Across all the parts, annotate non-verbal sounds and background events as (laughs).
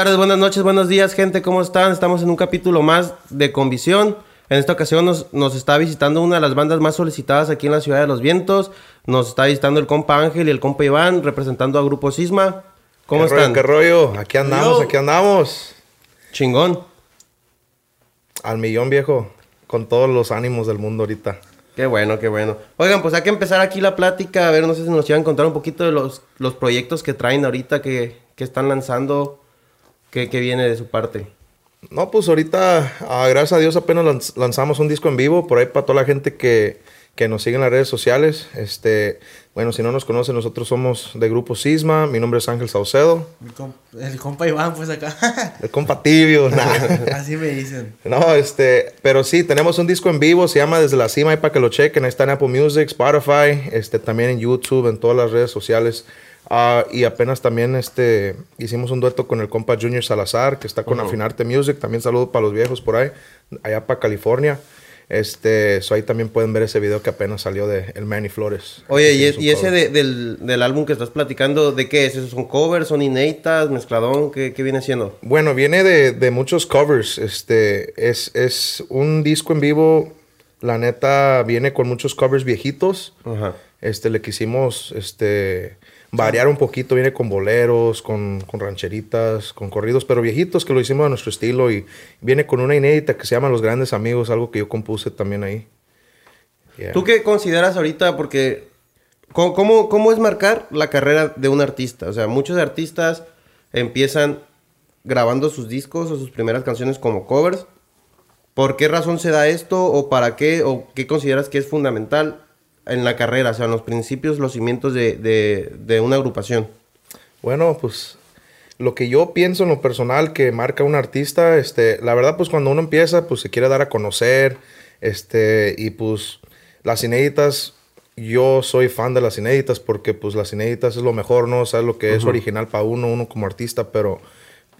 Buenas tardes, buenas noches, buenos días, gente, ¿cómo están? Estamos en un capítulo más de Convisión. En esta ocasión nos, nos está visitando una de las bandas más solicitadas aquí en la Ciudad de los Vientos. Nos está visitando el compa Ángel y el compa Iván, representando a Grupo Sisma. ¿Cómo ¿Qué están? Rollo, ¿Qué rollo? Aquí andamos, Yo. aquí andamos. Chingón. Al millón, viejo. Con todos los ánimos del mundo ahorita. Qué bueno, qué bueno. Oigan, pues hay que empezar aquí la plática. A ver, no sé si nos iban a contar un poquito de los, los proyectos que traen ahorita, que, que están lanzando, que, que viene de su parte. No, pues ahorita, ah, gracias a Dios, apenas lanz- lanzamos un disco en vivo. Por ahí para toda la gente que, que nos sigue en las redes sociales. Este, bueno, si no nos conocen, nosotros somos de Grupo Sisma. Mi nombre es Ángel Saucedo. Mi com- el compa Iván, pues acá. (laughs) El compa tibio. (laughs) nah. Así me dicen. No, este, pero sí, tenemos un disco en vivo, se llama Desde la Cima, ahí para que lo chequen, ahí está en Apple Music, Spotify, este, también en YouTube, en todas las redes sociales. Ah, y apenas también este, hicimos un dueto con el compa Junior Salazar, que está con Afinarte Music, también saludo para los viejos por ahí, allá para California. Este, so ahí también pueden ver ese video que apenas salió de El Manny Flores. Oye, y, y ese de- del, del álbum que estás platicando, ¿de qué es? ¿Esos son covers? ¿Son inéditas? ¿Mezcladón? ¿Qué, qué viene siendo? Bueno, viene de, de muchos covers. Este es, es un disco en vivo. La neta viene con muchos covers viejitos. Ajá. Este le quisimos este variar un poquito. Viene con boleros, con, con rancheritas, con corridos, pero viejitos que lo hicimos a nuestro estilo. Y viene con una inédita que se llama Los Grandes Amigos, algo que yo compuse también ahí. Yeah. ¿Tú qué consideras ahorita? Porque, ¿cómo, cómo, cómo es marcar la carrera de un artista? O sea, muchos artistas empiezan grabando sus discos o sus primeras canciones como covers. ¿Por qué razón se da esto? ¿O para qué? ¿O qué consideras que es fundamental en la carrera? O sea, en los principios, los cimientos de, de, de una agrupación. Bueno, pues lo que yo pienso en lo personal que marca un artista, este, la verdad, pues cuando uno empieza, pues se quiere dar a conocer, este, y pues las inéditas, yo soy fan de las inéditas porque pues las inéditas es lo mejor, ¿no? O sea, es lo que es original para uno, uno como artista, pero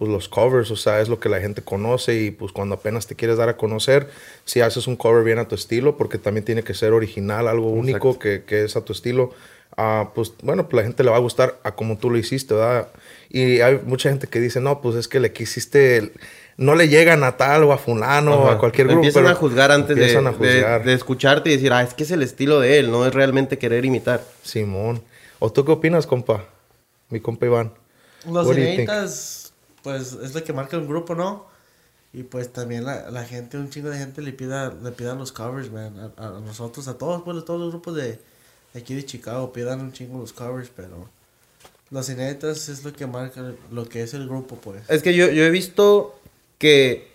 pues los covers, o sea, es lo que la gente conoce y pues cuando apenas te quieres dar a conocer, si haces un cover bien a tu estilo, porque también tiene que ser original, algo único que, que es a tu estilo, ah, pues bueno, pues la gente le va a gustar a como tú lo hiciste, ¿verdad? Y hay mucha gente que dice, no, pues es que le quisiste, el- no le llegan a tal o a fulano o a cualquier grupo. Empiezan pero a juzgar antes de, a de- juzgar. de escucharte y decir, ah, es que es el estilo de él, no es realmente querer imitar. Simón. ¿O tú qué opinas, compa? Mi compa Iván. Los What pues es lo que marca un grupo, ¿no? Y pues también la, la gente, un chingo de gente le pida, le pidan los covers, man. A, a nosotros, a todos, pues todos los grupos de, de aquí de Chicago pidan un chingo los covers, pero los inéditas es lo que marca lo que es el grupo, pues. Es que yo, yo he visto que,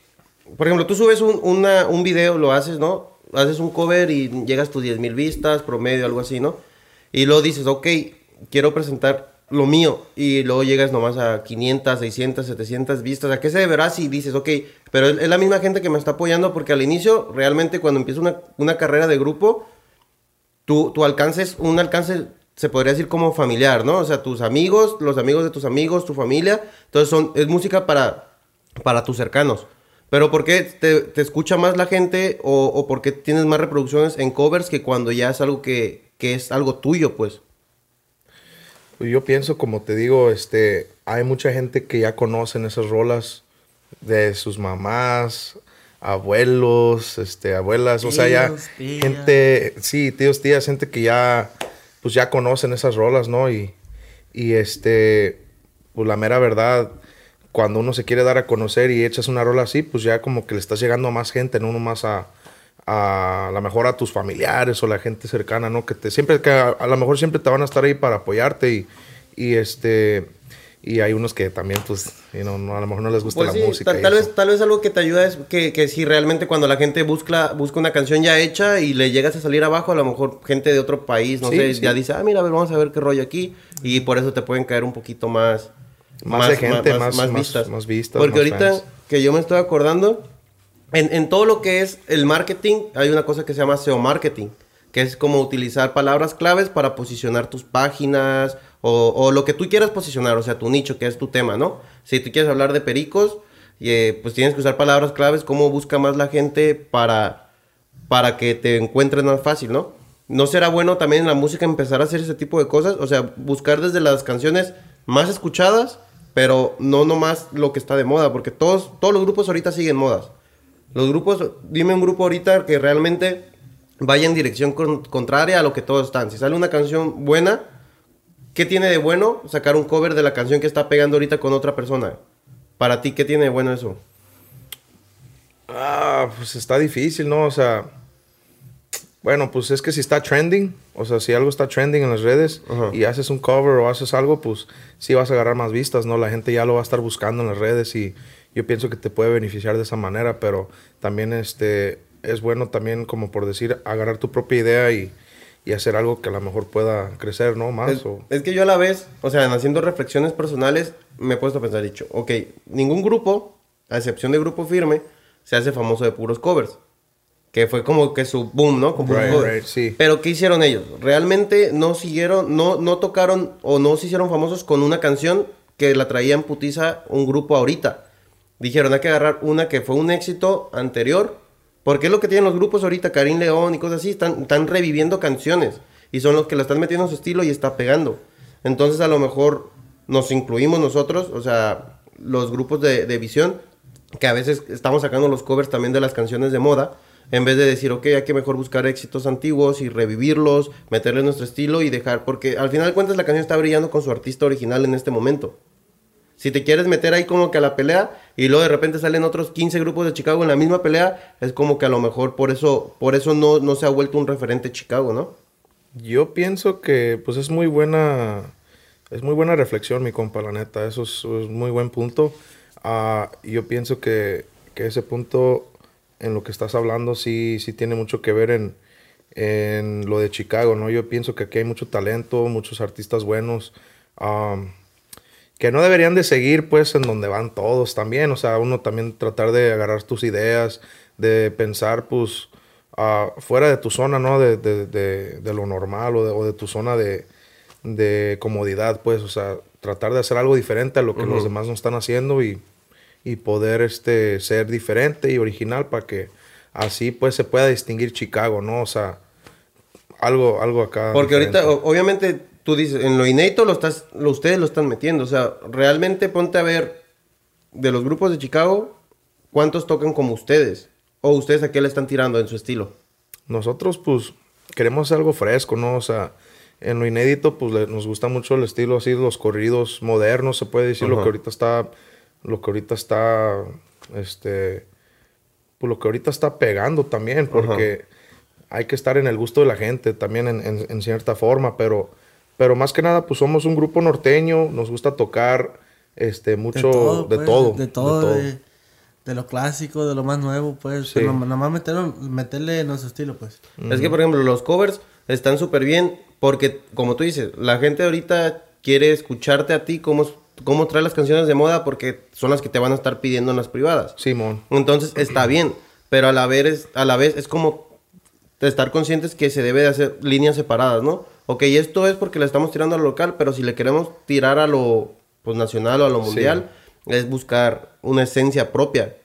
por ejemplo, tú subes un, una- un video, lo haces, ¿no? Haces un cover y llegas a tus 10 mil vistas, promedio, algo así, ¿no? Y luego dices, ok, quiero presentar lo mío. Y luego llegas nomás a 500, 600, 700 vistas. ¿A qué se deberá si dices, ok, pero es, la misma gente que me está apoyando? Porque al inicio, realmente, cuando empieza una, una carrera de grupo, tu, tu alcance es un alcance, se podría decir como familiar, ¿no? O sea, tus amigos, los amigos de tus amigos, tu familia. Entonces son, es música para, para tus cercanos. Pero ¿por qué te, te escucha más la gente o, o por qué tienes más reproducciones en covers que cuando ya es algo que, que es algo tuyo, pues? Pues yo pienso, como te digo, este, hay mucha gente que ya conocen esas rolas de sus mamás, abuelos, este, abuelas, o sea, ya tías. gente, sí, tíos, tías, gente que ya, pues ya conocen esas rolas, ¿no? Y, y este, pues la mera verdad, cuando uno se quiere dar a conocer y echas una rola así, pues ya como que le estás llegando a más gente, no nomás a, a lo mejor a tus familiares o la gente cercana, ¿no? Que te siempre que a, a lo mejor siempre te van a estar ahí para apoyarte y, y este y hay unos que también pues you know, no, a lo mejor no les gusta Pues la sí, música. tal, tal vez, tal vez algo que te ayuda es que, que si realmente cuando la gente busca, busca una canción ya hecha y le llegas a salir abajo, a lo mejor gente de otro país, no Sí, sé, sí. ya dice, ah, mira, a ver, vamos a ver qué rollo aquí. Y por eso te pueden caer un poquito más... Más de gente, más- más- más vistas, Porque ahorita fans. que yo me estoy acordando, en, en todo lo que es el marketing, hay una cosa que se llama SEO marketing, que es como utilizar palabras claves para posicionar tus páginas o, o lo que tú quieras posicionar, o sea, tu nicho, que es tu tema, ¿no? Si tú quieres hablar de pericos, eh, pues tienes que usar palabras claves, cómo busca más la gente para, para que te encuentren más fácil, ¿no? ¿No será bueno también en la música empezar a hacer ese tipo de cosas? O sea, buscar desde las canciones más escuchadas pero no nomás lo que está de moda, porque todos, todos los grupos ahorita siguen modas. Los grupos, dime un grupo ahorita que realmente vaya en dirección con- contraria a lo que todos están. Si sale una canción buena, ¿qué tiene de bueno sacar un cover de la canción que está pegando ahorita con otra persona? Para ti, ¿qué tiene de bueno eso? Ah, pues está difícil, ¿no? O sea, bueno, pues es que si está trending, o sea, si algo está trending en las redes y haces un cover o haces algo, pues sí vas a agarrar más vistas, ¿no? La gente ya lo va a estar buscando en las redes y yo pienso que te puede beneficiar de esa manera, pero también este es bueno también como por decir agarrar tu propia idea y, y hacer algo que a lo mejor pueda crecer, ¿no? Más Es, o es que yo a la vez, o sea, en haciendo reflexiones personales, me he puesto a pensar, dicho, ok, ningún grupo, a excepción de Grupo Firme, se hace famoso de puros covers. Que fue como que su boom, ¿no? Puros Right, right, sí. Pero ¿qué hicieron ellos? Realmente no siguieron, no, no tocaron o no se hicieron famosos con una canción que la traían putiza un grupo ahorita. Dijeron, hay que agarrar una que fue un éxito anterior. Porque es lo que tienen los grupos ahorita, Karim León y cosas así, están, están reviviendo canciones. Y son los que la están metiendo en su estilo y está pegando. Entonces a lo mejor nos incluimos nosotros, o sea, los grupos de, de visión, que a veces estamos sacando los covers también de las canciones de moda, en vez de decir, ok, hay que mejor buscar éxitos antiguos y revivirlos, meterle nuestro estilo y dejar, porque al final de cuentas la canción está brillando con su artista original en este momento. Si te quieres meter ahí como que a la pelea y luego de repente salen otros 15 grupos de Chicago en la misma pelea, es como que a lo mejor por eso, por eso no, no se ha vuelto un referente Chicago, ¿no? Yo pienso que pues es muy buena, es muy buena reflexión, mi compa, la neta. Eso es, es muy buen punto. Ah, yo pienso que, que ese punto en lo que estás hablando sí, sí tiene mucho que ver en, en lo de Chicago, ¿no? Yo pienso que aquí hay mucho talento, muchos artistas buenos, am, que no deberían de seguir pues en donde van todos también. O sea, uno también tratar de agarrar tus ideas, de pensar pues ah, fuera de tu zona, ¿no? De, de- de- de lo normal o de, o tu zona de, de comodidad, pues. O sea, tratar de hacer algo diferente a lo que los demás no están haciendo y, y poder este, ser diferente y original para que así pues se pueda distinguir Chicago, ¿no? O sea, algo, algo acá. Porque ahorita, diferente. obviamente, tú dices, en lo inédito lo estás, lo, ustedes lo están metiendo. O sea, realmente ponte a ver de los grupos de Chicago, ¿cuántos tocan como ustedes? O ustedes a qué le están tirando en su estilo. Nosotros, pues, queremos algo fresco, ¿no? O sea, en lo inédito, pues, le- nos gusta mucho el estilo así, los corridos modernos, se puede decir, lo que ahorita está, lo que ahorita está, este, pues, lo que ahorita está pegando también, porque hay que estar en el gusto de la gente también en, en- en cierta forma, pero, pero más que nada, pues, somos un grupo norteño, nos gusta tocar, este, mucho, de pues, todo, De, todo, de, de lo clásico, de lo más nuevo, pues. Sí. Pero nada más meterlo- meterle nuestro estilo, pues. Es que, por ejemplo, los covers están súper bien porque, como tú dices, la gente ahorita quiere escucharte a ti cómo, cómo trae las canciones de moda porque son las que te van a estar pidiendo en las privadas. Simón. Entonces está bien, pero a la vez es, a la vez es como de estar conscientes que se debe de hacer líneas separadas, ¿no? Ok, esto es porque le estamos tirando a lo local, pero si le queremos tirar a lo pues, nacional o a lo Sí. mundial, es buscar una esencia propia.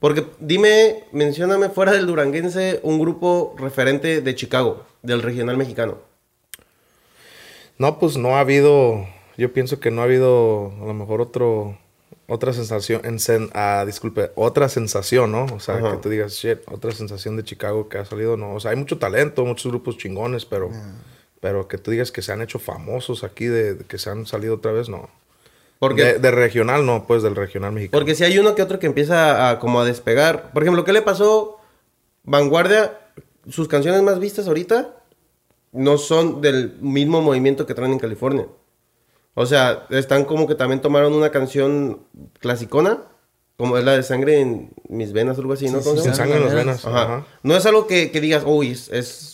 Porque dime, mencióname fuera del duranguense un grupo referente de Chicago, del regional mexicano. No, pues no ha habido, yo pienso que no ha habido a lo mejor otro, otra sensación, en sen- ah, disculpe, otra sensación, ¿no? O sea, Ajá. que tú digas, shit, otra sensación de Chicago que ha salido, no. O sea, hay mucho talento, muchos grupos chingones, pero, pero que tú digas que se han hecho famosos aquí, de, de que se han salido otra vez, no. Porque de, de regional, no, pues del regional mexicano. Porque si hay uno que otro que empieza a como a despegar. Por ejemplo, ¿qué le pasó? Vanguardia, sus canciones más vistas ahorita no son del mismo movimiento que traen en California. O sea, están como que también tomaron una canción clasicona, como es la de sangre en mis venas, algo así, ¿no? Sí, sangre en las Venas. venas. Ajá. Ajá. No es algo que, que digas, uy, es, es,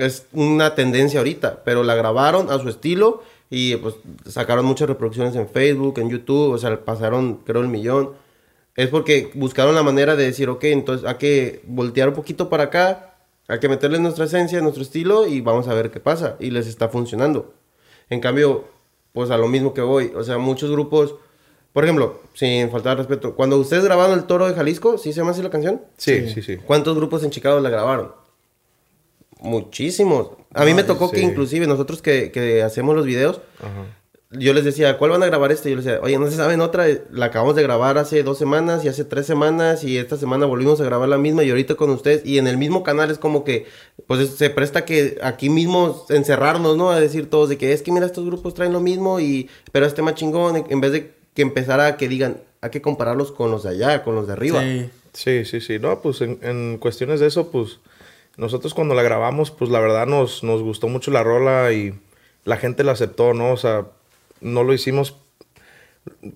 es una tendencia ahorita, pero la grabaron a su estilo y pues sacaron muchas reproducciones en Facebook, en YouTube, o sea, pasaron creo el millón. Es porque buscaron la manera de decir, ok, entonces hay que voltear un poquito para acá, hay que meterle nuestra esencia, nuestro estilo y vamos a ver qué pasa. Y les está funcionando. En cambio, pues a lo mismo que voy, o sea, muchos grupos, por ejemplo, sin faltar de respeto, cuando ustedes grabaron El Toro de Jalisco, ¿sí se llama así la canción? Sí, sí, sí. ¿Cuántos grupos en Chicago la grabaron? Muchísimos. A mí me tocó que inclusive nosotros que, que hacemos los videos, Ajá. yo les decía, ¿cuál van a grabar este? Yo les decía, oye, no se saben otra, la acabamos de grabar hace dos semanas y hace tres semanas y esta semana volvimos a grabar la misma y ahorita con ustedes y en el mismo canal es como que, pues se presta que aquí mismo encerrarnos, ¿no? A decir todos de que es que mira, estos grupos traen lo mismo y, pero este más chingón, en vez de que empezara a que digan, hay que compararlos con los de allá, con los de arriba. Sí. Sí, sí, sí. No, pues en, en cuestiones de eso, pues nosotros cuando la grabamos, pues la verdad nos, nos gustó mucho la rola y la gente la aceptó, ¿no? O sea, no lo hicimos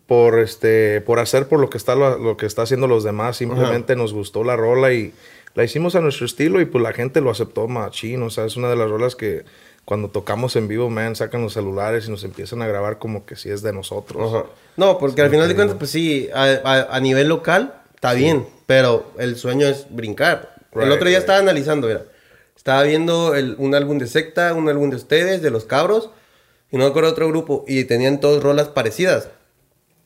por este por hacer por lo que está lo, lo que está haciendo los demás simplemente nos gustó la rola y la hicimos a nuestro estilo y pues la gente lo aceptó machín o sea es una de las rolas que cuando tocamos en vivo man sacan los celulares y nos empiezan a grabar como que si es de nosotros Ajá. No, porque al final de cuentas, pues sí, a, a- a nivel local está bien, pero el sueño es brincar. El otro día right. estaba analizando, mira, estaba viendo el- un álbum de Secta, un álbum de ustedes, de Los Cabros, y no me acuerdo otro grupo, y tenían todas rolas parecidas.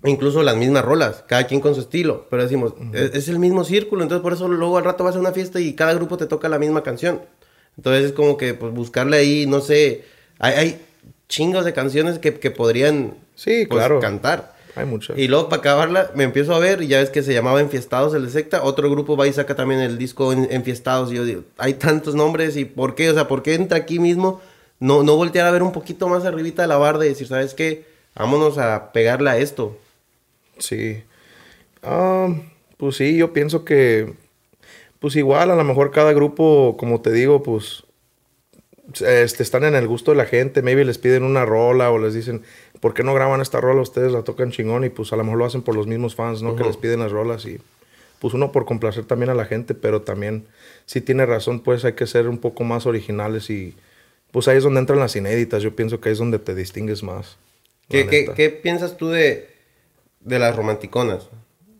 Incluso las mismas rolas, cada quien con su estilo. Pero decimos, es, es el mismo círculo, entonces por eso luego al rato vas a una fiesta y cada grupo te toca la misma canción. Entonces es como que pues buscarle ahí, no sé, hay, hay chingos de canciones que, que podrían Sí, pues, claro. cantar. Hay muchas Y luego para acabarla me empiezo a ver y ya ves que se llamaba Enfiestados el de secta. Otro grupo va y saca también el disco en- Enfiestados. Y yo digo, hay tantos nombres y ¿por qué? O sea, ¿por qué entra aquí mismo? No, no voltear a ver un poquito más arribita de la barda y decir, ¿sabes qué? Vámonos a pegarle a esto. Sí. Ah, pues sí, yo pienso que, pues igual, a lo mejor cada grupo, como te digo, pues, este, están en el gusto de la gente, maybe les piden una rola o les dicen, ¿por qué no graban esta rola? Ustedes la tocan chingón y pues a lo mejor lo hacen por los mismos fans, ¿no? Que les piden las rolas y pues uno por complacer también a la gente, pero también, si tiene razón, pues hay que ser un poco más originales y pues ahí es donde entran las inéditas, yo pienso que ahí es donde te distingues más. ¿Qué, qué, qué piensas tú de, de las romanticonas?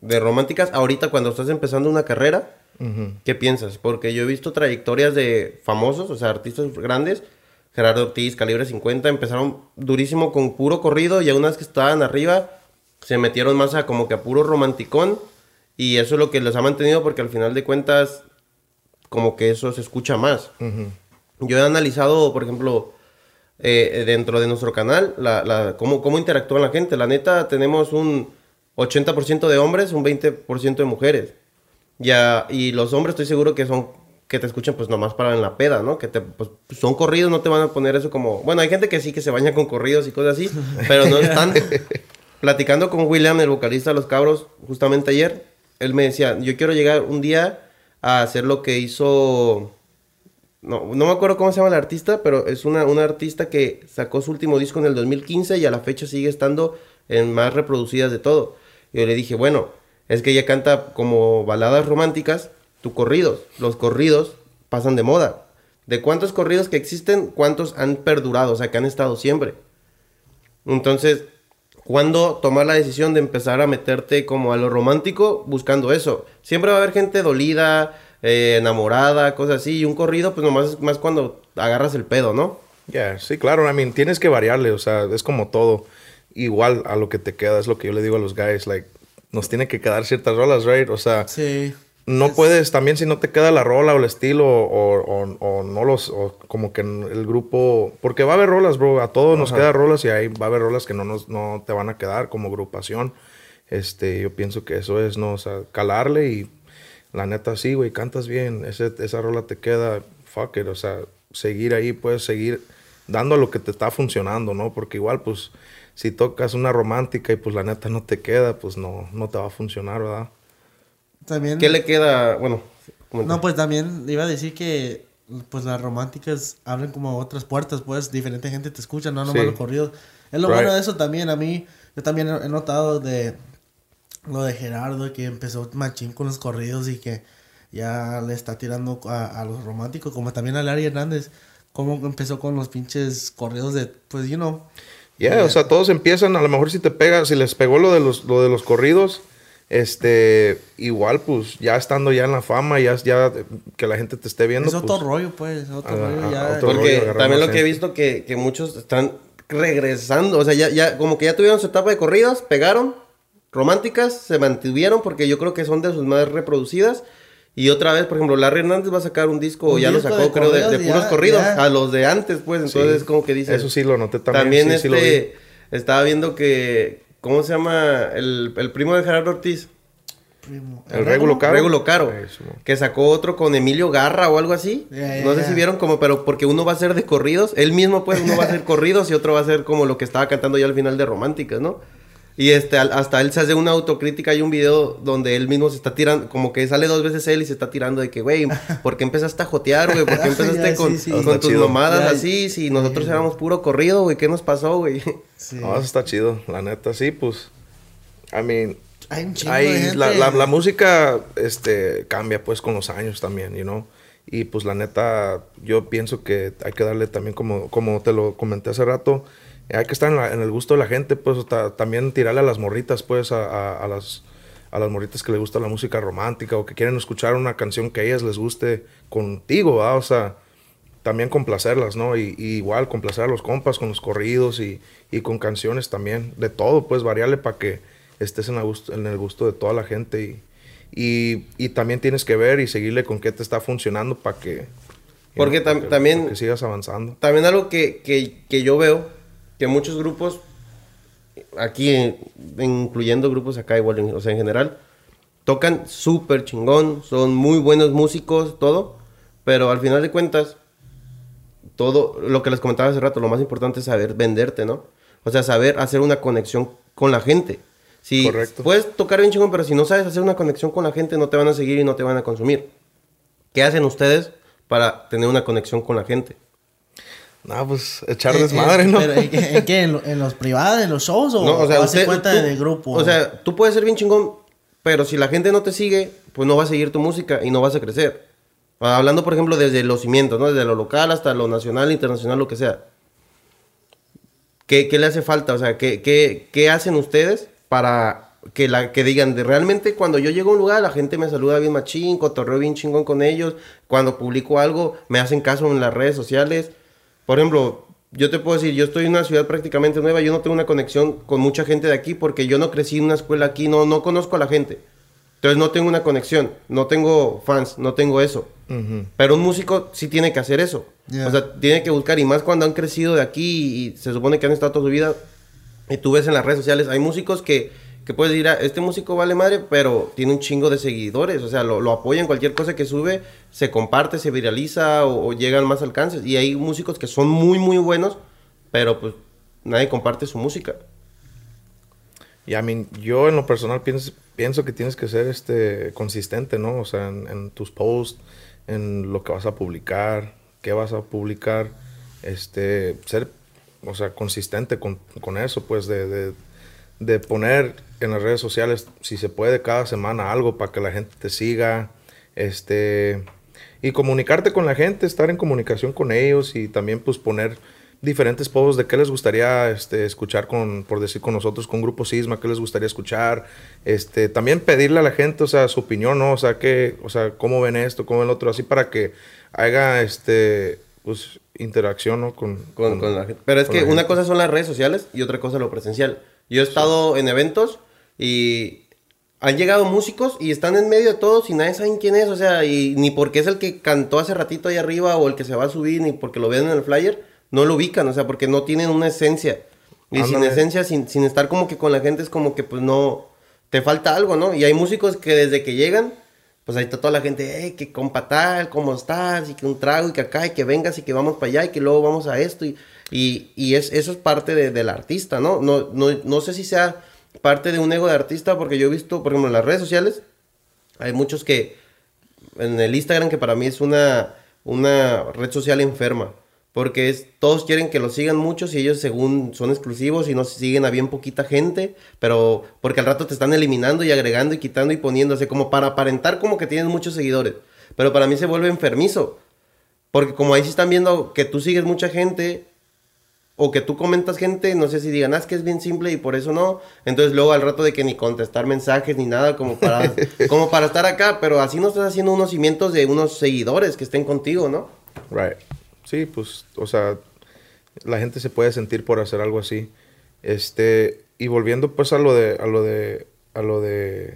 De románticas ahorita cuando estás empezando una carrera. ¿qué piensas? Porque yo he visto trayectorias de famosos, o sea, artistas grandes, Gerardo Ortiz, Calibre 50, empezaron durísimo con puro corrido y a unas que estaban arriba se metieron más a como que a puro romanticón y eso es lo que les ha mantenido porque al final de cuentas como que eso se escucha más. Ujú. Yo he analizado, por ejemplo, eh, dentro de nuestro canal, la, la- cómo, cómo interactúa la gente. La neta, tenemos un 80% de hombres, un 20% de mujeres. Ya, y los hombres estoy seguro que son, que te escuchan pues nomás para en la peda, ¿no? Que te, pues, son corridos, no te van a poner eso como... Bueno, hay gente que sí, que se baña con corridos y cosas así, (laughs) pero no están... Platicando con William, el vocalista de Los Cabros, justamente ayer, él me decía, yo quiero llegar un día a hacer lo que hizo... No, no me acuerdo cómo se llama el artista, pero es una, una artista que sacó su último disco en el 2015 y a la fecha sigue estando en más reproducidas de todo. Yo le dije, bueno, es que ella canta como baladas románticas, tu corridos. Los corridos pasan de moda. De cuántos corridos que existen, cuántos han perdurado, o sea, que han estado siempre. Entonces, ¿cuándo tomar la decisión de empezar a meterte como a lo romántico buscando eso? Siempre va a haber gente dolida, eh, enamorada, cosas así, y un corrido, pues nomás es más cuando agarras el pedo, ¿no? Ya, sí, claro, I mean, tienes que variarle, o sea, es como todo. Igual a lo que te queda, es lo que yo le digo a los guys, like, nos tiene que quedar ciertas rolas, right? O sea, Sí. No Es- puedes, también si no te queda la rola o el estilo, o, o- o no los, o como que el grupo, porque va a haber rolas, bro, a todos nos Ajá. queda rolas y ahí va a haber rolas que no, nos, no te van a quedar como agrupación. Este, yo pienso que eso es, ¿no? O sea, calarle y la neta sí, güey, cantas bien, ese, esa rola te queda, fuck it, o sea, seguir ahí, puedes seguir dando a lo que te está funcionando, ¿no? Porque igual, pues, si tocas una romántica y pues la neta no te queda, pues no, no te va a funcionar, ¿verdad? También. ¿Qué le queda? Bueno, comenta. No, pues también iba a decir que pues las románticas abren como otras puertas, pues diferente gente te escucha, no nomás Sí. los corridos. Es lo Right. bueno de eso también, a mí, yo también he notado de lo de Gerardo, que empezó machín con los corridos y que ya le está tirando a, a los románticos, como también a Larry Hernández, como empezó con los pinches corridos de, pues, you know. Ya, o sea, todos empiezan, a lo mejor si te pega, si les pegó lo de los, lo de los corridos, este, igual, pues, ya estando ya en la fama, ya, ya que la gente te esté viendo. Es otro pues, rollo, pues, otro rollo ya. otro Porque rollo, también lo que he visto que, que muchos están regresando, o sea, ya, ya como que ya tuvieron su etapa de corridos, pegaron, románticas, se mantuvieron porque yo creo que son de sus más reproducidas. Y otra vez, por ejemplo, Larry Hernández va a sacar un disco, Un ya lo sacó, de creo, de, puros ya, corridos, ya. a los de antes, pues, entonces Sí, como que dices... Eso sí lo noté también. También sí, sí lo vi. este, estaba viendo que, ¿cómo se llama? El, el primo de Gerardo Ortiz. Primo. El Regulo Caro. Regulo Caro. Que sacó otro con Emilio Garra o algo así. No sé si vieron como, pero porque uno va a ser de corridos. Él mismo, pues, uno va a ser (laughs) corridos y otro va a ser como lo que estaba cantando ya al final de Románticas, ¿no? Y este, hasta él se hace una autocrítica. Hay un video donde él mismo se está tirando, como que sale dos veces él y se está tirando de que, güey, (laughs) ¿por qué empezaste a jotear, güey? ¿Por qué empezaste Ya, con, sí, sí. con Está tus Ya, así? Si nosotros éramos puro corrido, güey, ¿qué nos pasó, güey? (laughs) Sí. No, eso está chido, la neta, sí, pues. I mean, Hay un chingo hay- de gente. la, la- la música este, cambia pues con los años también, you know. Y pues la neta, yo pienso que hay que darle también, como, como te lo comenté hace rato, hay que estar en, la- en el gusto de la gente, pues ta- también tirarle a las morritas, pues a, a- a las, a las morritas que les gusta la música romántica o que quieren escuchar una canción que a ellas les guste contigo, ¿va? O sea, también complacerlas, ¿no? Y, y igual complacer a los compas con los corridos y, y con canciones también, de todo, pues variarle para que estés en, la gusto- en el gusto de toda la gente y, y, también tienes que ver y seguirle con qué te está funcionando para que... Porque para tam- que- también- para que sigas avanzando. También algo que, que, que yo veo, que muchos grupos, aquí, eh, incluyendo grupos acá igual, o sea, en general, tocan súper chingón, son muy buenos músicos, todo, pero al final de cuentas, todo lo que les comentaba hace rato, lo más importante es saber venderte, ¿no? O sea, saber hacer una conexión con la gente. Si Correcto. puedes tocar bien chingón, pero si no sabes hacer una conexión con la gente, no te van a seguir y no te van a consumir. ¿Qué hacen ustedes para tener una conexión con la gente? No, pues echar Eh, desmadre, eh, ¿no? Pero, ¿en, qué, en qué? ¿En, lo- en los privados, en los shows o, No, o sea, usted- cuenta tú- del grupo? O sea, tú puedes ser bien chingón, pero si la gente no te sigue, pues no va a seguir tu música y no vas a crecer. Hablando, por ejemplo, desde los cimientos, ¿no? Desde lo local hasta lo nacional, internacional, lo que sea. ¿Qué, qué le hace falta? O sea, ¿qué, qué, qué hacen ustedes para que, la, que digan, de realmente cuando yo llego a un lugar, la gente me saluda bien machín, cotorreo bien chingón con ellos, cuando publico algo, me hacen caso en las redes sociales? Por ejemplo, yo te puedo decir, yo estoy en una ciudad prácticamente nueva, yo no tengo una conexión con mucha gente de aquí porque yo no crecí en una escuela aquí, no, no conozco a la gente. Entonces no tengo una conexión, no tengo fans, no tengo eso. Pero un músico sí tiene que hacer eso. O sea, tiene que buscar, y más cuando han crecido de aquí y se supone que han estado toda su vida. Y tú ves en las redes sociales, hay músicos que, que puedes decir, "Ah, este músico vale madre, pero tiene un chingo de seguidores. O sea, lo, lo apoyan, cualquier cosa que sube, se comparte, se viraliza o, o llegan más alcances. Y hay músicos que son muy, muy buenos, pero pues nadie comparte su música. Y a mí, yo en lo personal pienso, pienso que tienes que ser este consistente, ¿no? O sea, en, en tus posts, en lo que vas a publicar, qué vas a publicar, este, ser, o sea, consistente con, con eso, pues, de, de, de poner en las redes sociales, si se puede, cada semana algo para que la gente te siga, este, y comunicarte con la gente, estar en comunicación con ellos y también, pues, poner diferentes posts de qué les gustaría este, escuchar con, por decir con nosotros, con Grupo Sisma, qué les gustaría escuchar, este, también pedirle a la gente, o sea, su opinión, ¿no? O sea, que, o sea, cómo ven esto, cómo ven lo otro, así para que haga, este, pues, interacción, ¿no? Con, con, con la gente. Pero es que una cosa son las redes sociales y otra cosa lo presencial. Yo he estado en eventos y han llegado músicos y están en medio de todos y nadie sabe quién es, o sea, y ni porque es el que cantó hace ratito ahí arriba o el que se va a subir, ni porque lo ven en el flyer, no lo ubican, o sea, porque no tienen una esencia. Y sin esencia, sin, sin estar como que con la gente, es como que pues no, te falta algo, ¿no? Y hay músicos que desde que llegan, pues ahí está toda la gente, hey, que compa tal, ¿cómo estás? Y que un trago, y que acá, y que vengas, y que vamos para allá, y que luego vamos a esto. Y, y, y es, eso es parte de- del artista, ¿no? No, no, no sé si sea parte de un ego de artista, porque yo he visto, por ejemplo, en las redes sociales, hay muchos que, en el Instagram, que para mí es una, una red social enferma. Porque es, todos quieren que lo sigan muchos y ellos según son exclusivos y no siguen a bien poquita gente, pero porque al rato te están eliminando y agregando y quitando y poniéndose como para aparentar como que tienes muchos seguidores. Pero para mí se vuelve enfermizo. Porque como ahí sí están viendo que tú sigues mucha gente o que tú comentas gente, no sé si digan, ah, es que es bien simple y por eso no. Entonces luego al rato de que ni contestar mensajes ni nada como para, (laughs) como para estar acá, pero así no estás haciendo unos cimientos de unos seguidores que estén contigo, ¿no? Right. Sí, pues, o sea, la gente se puede sentir por hacer algo así. Este, y volviendo pues a lo de, a lo de, a lo de,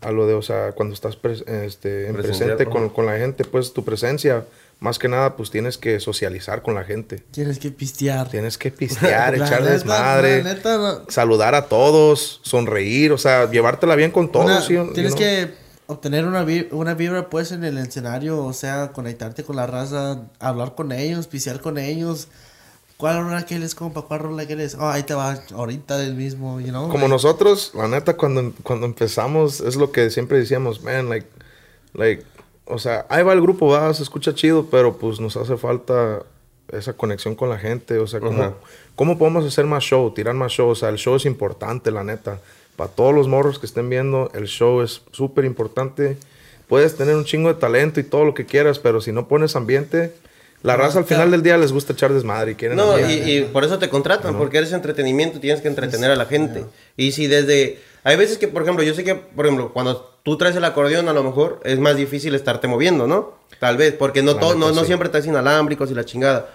a lo de, o sea, cuando estás pres- este, en presente con, con la gente, pues tu presencia, más que nada, pues tienes que socializar con la gente. Tienes que pistear. Tienes que (laughs) pistear, echar neta, desmadre, la neta, no. saludar a todos, sonreír, o sea, llevártela bien con todos. Una- ¿sí? You tienes know? que obtener una, vi- una vibra pues en el escenario, o sea, conectarte con la raza, hablar con ellos, pisear con ellos. ¿Cuál rola quieres, compa? ¿Cuál rola quieres? Oh, ahí te va, ahorita del mismo, you know. Como like, nosotros, la neta, cuando, cuando empezamos, es lo que siempre decíamos, man, like, like, o sea, ahí va el grupo, va, se escucha chido, pero pues nos hace falta esa conexión con la gente, o sea, ¿cómo, Ajá. ¿cómo podemos hacer más show, tirar más show? O sea, el show es importante, la neta. Para todos los morros que estén viendo, el show es súper importante. Puedes tener un chingo de talento y todo lo que quieras, pero si no pones ambiente, la raza al final del día les gusta echar desmadre y quieren No, y por eso te contratan, porque eres entretenimiento, tienes que entretener a la gente. Y si desde... Hay veces que, por ejemplo, yo sé que, por ejemplo, cuando tú traes el acordeón, a lo mejor es más difícil estarte moviendo, ¿no? Tal vez, porque no, todo, no, no siempre traes inalámbricos y la chingada.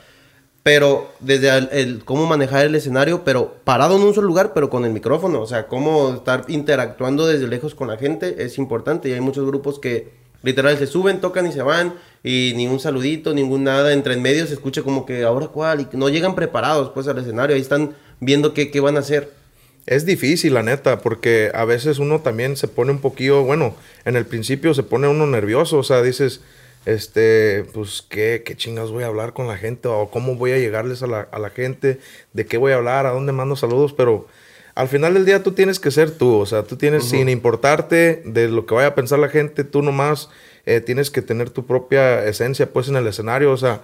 Pero desde el, el cómo manejar el escenario, pero parado en un solo lugar, pero con el micrófono. O sea, cómo estar interactuando desde lejos con la gente es importante. Y hay muchos grupos que literal se suben, tocan y se van. Y ni un saludito, ningún nada. Entre en medio se escucha como que ahora cuál. Y no llegan preparados pues al escenario. Ahí están viendo qué, qué van a hacer. Es difícil, la neta, porque a veces uno también se pone un poquillo, bueno, en el principio se pone uno nervioso, o sea, dices, este, pues, ¿qué, qué chingas voy a hablar con la gente? O cómo voy a llegarles a la, a la gente, de qué voy a hablar, a dónde mando saludos, pero al final del día tú tienes que ser tú, o sea, tú tienes, sin importarte de lo que vaya a pensar la gente, tú nomás eh, tienes que tener tu propia esencia, pues, en el escenario, o sea,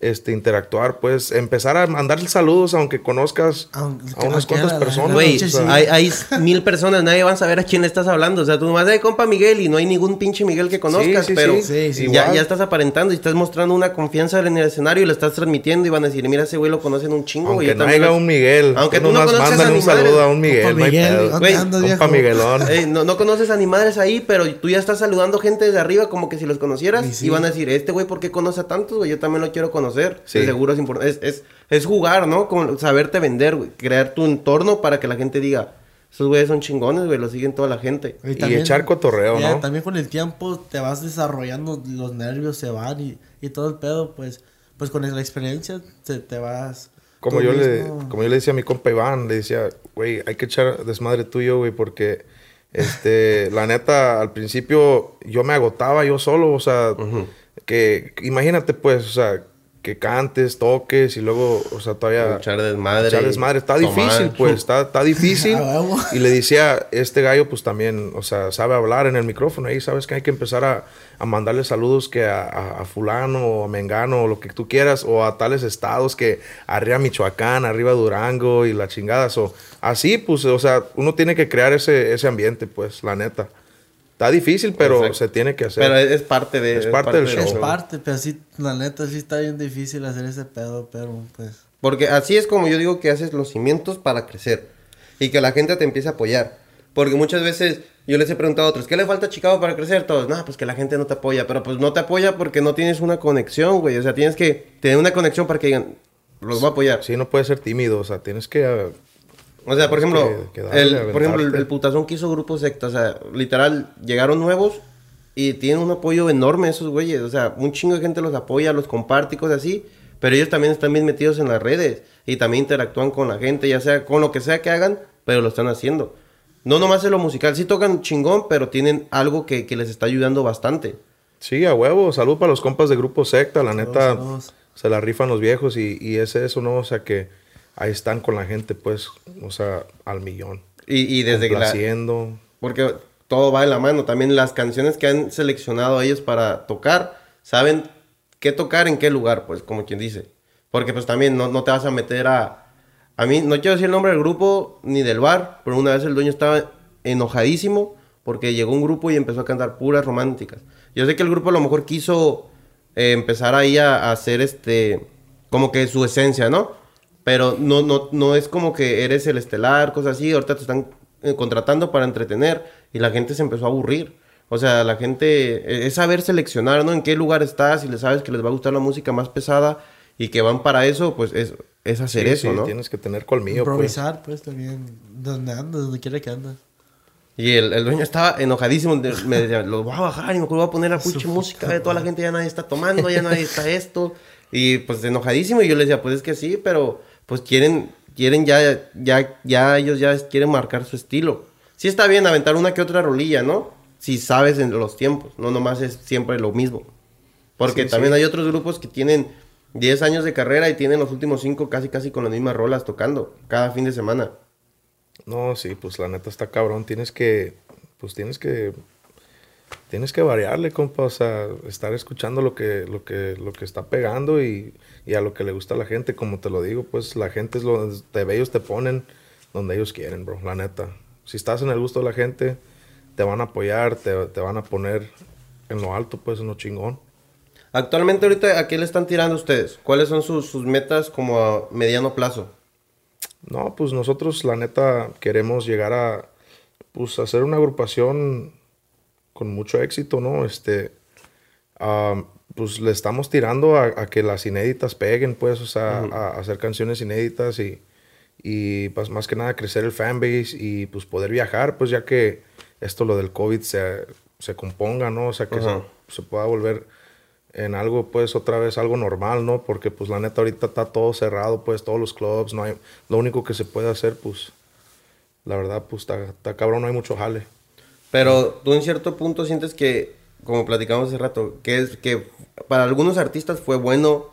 este, interactuar, pues, empezar a mandar saludos aunque conozcas Aunque- a unas cuantas personas. Güey, o sea, sí. hay, hay mil personas, nadie va a saber a quién le estás hablando. O sea, tú nomás de compa Miguel y no hay ningún pinche Miguel que conozcas, sí, pero sí. Sí, sí, ya, ya estás aparentando y estás mostrando una confianza en el escenario y lo estás transmitiendo y van a decir, mira, ese güey lo conocen un chingo. Aunque no haya un Miguel. Aunque tú tú no nomás conozcas a un saludo a un Miguel. Compa no no, no conoces a ni madres ahí, pero tú ya estás saludando gente desde arriba como que si los conocieras Y sí. y van a decir, este güey, ¿por qué conoce a tantos? Güey, yo también lo quiero conocer. Sí. De seguro es importante. Es, es, es jugar, ¿no? Como saberte vender, güey. Crear tu entorno para que la gente diga, esos güeyes son chingones, güey, lo siguen toda la gente. Y echar cotorreo, ya, ¿no? También con el tiempo te vas desarrollando, los nervios se van y, y todo el pedo, pues, pues con la experiencia te, te vas. Como yo, le, como yo le decía a mi compa Iván, le decía, güey, hay que echar desmadre tuyo, güey, porque, este, (laughs) la neta, al principio yo me agotaba yo solo, o sea, que, imagínate, pues, o sea, que cantes, toques y luego, o sea, todavía... Echar desmadre. Echar desmadre. Está tomar. difícil, pues. Está, está difícil. (laughs) Y le decía, este gallo, pues también, o sea, sabe hablar en el micrófono. Ahí sabes que hay que empezar a, a mandarle saludos que a, a- a fulano o a Mengano o lo que tú quieras. O a tales estados que arriba Michoacán, arriba Durango y la chingada. So, así, pues, o sea, uno tiene que crear ese, ese ambiente, pues, la neta. Está difícil, pero Exacto. se tiene que hacer. Pero es, es parte de... Es parte del Es show. parte, pero sí, la neta, sí está bien difícil hacer ese pedo, pero pues. Porque así es como yo digo que haces los cimientos para crecer. Y que la gente te empiece a apoyar. Porque muchas veces yo les he preguntado a otros, ¿qué le falta a Chicago para crecer? Todos, no, pues que la gente no te apoya. Pero pues no te apoya porque no tienes una conexión, güey. O sea, tienes que tener una conexión para que digan, los va a apoyar. Sí, no puedes ser tímido. O sea, tienes que... O sea, por Tienes ejemplo, que- que darle, el, por ejemplo, el, putazón que hizo Grupo Secta, o sea, literal, llegaron nuevos y tienen un apoyo enorme esos güeyes. O sea, un chingo de gente los apoya, los comparte y cosas así. Pero ellos también están bien metidos en las redes y también interactúan con la gente, ya sea con lo que sea que hagan, pero lo están haciendo. No nomás en lo musical, sí tocan chingón, pero tienen algo que, que les está ayudando bastante. Sí, a huevo. Salud para los compas de Grupo Secta. La neta, saludos. se la rifan los viejos y, y es eso, ¿no? O sea, que ahí están con la gente, pues, o sea, al millón. Y, y desde que la. Porque todo va de la mano. También las canciones que han seleccionado ellos para tocar, saben qué tocar en qué lugar, pues, como quien dice. Porque pues también no, no te vas a meter a... A mí, no quiero decir el nombre del grupo ni del bar, pero una vez el dueño estaba enojadísimo porque llegó un grupo y empezó a cantar puras románticas. Yo sé que el grupo a lo mejor quiso eh, empezar ahí a, a hacer este... Como que su esencia, ¿no? Pero no, no, no es como que eres el estelar, cosas así. Ahorita te están eh, contratando para entretener y la gente se empezó a aburrir. O sea, la gente eh, es saber seleccionar, ¿no? En qué lugar estás y le sabes que les va a gustar la música más pesada y que van para eso, pues es, es hacer Sí, eso, sí, ¿no? Tienes que tener colmillo, pues. improvisar, pues. también. Donde andas, donde quiera que andas. Y el, el dueño estaba enojadísimo. de- Me decía, los voy a bajar y mejor voy a poner la pucha música. eh, Toda la gente ya nadie está tomando, ya nadie está esto. Y pues enojadísimo. Y yo le decía, pues es que sí, pero pues quieren, quieren ya, ya, ya ellos ya quieren marcar su estilo. Sí está bien aventar una que otra rolilla, ¿no? Si sabes en los tiempos, no nomás es siempre lo mismo. Porque Sí, también sí. hay otros grupos que tienen 10 años de carrera y tienen los últimos 5 casi casi con las mismas rolas tocando cada fin de semana. No, sí, pues la neta está cabrón. Tienes que, pues tienes que, tienes que variarle, compa. O sea, estar escuchando lo que, lo que, lo que está pegando y, y a lo que le gusta a la gente. Como te lo digo, pues la gente es lo, de ellos te ponen donde ellos quieren, bro. La neta. Si estás en el gusto de la gente, te van a apoyar, te, te van a poner en lo alto, pues en lo chingón. Actualmente ahorita, ¿a qué le están tirando ustedes? ¿Cuáles son sus, sus metas como a mediano plazo? No, pues nosotros la neta queremos llegar a pues hacer una agrupación con mucho éxito, ¿no? Este pues le estamos tirando a, a que las inéditas peguen, pues, o sea, a, a hacer canciones inéditas y, y pues más que nada crecer el fanbase y pues poder viajar, pues ya que esto lo del COVID se, se componga, ¿no? O sea, que se, se pueda volver en algo, pues, otra vez algo normal, ¿no? Porque, pues, la neta, ahorita está todo cerrado, pues, todos los clubs, no hay... Lo único que se puede hacer, pues, la verdad, pues, está cabrón, no hay mucho jale. Pero tú en cierto punto sientes que, como platicamos hace rato, que es que para algunos artistas fue bueno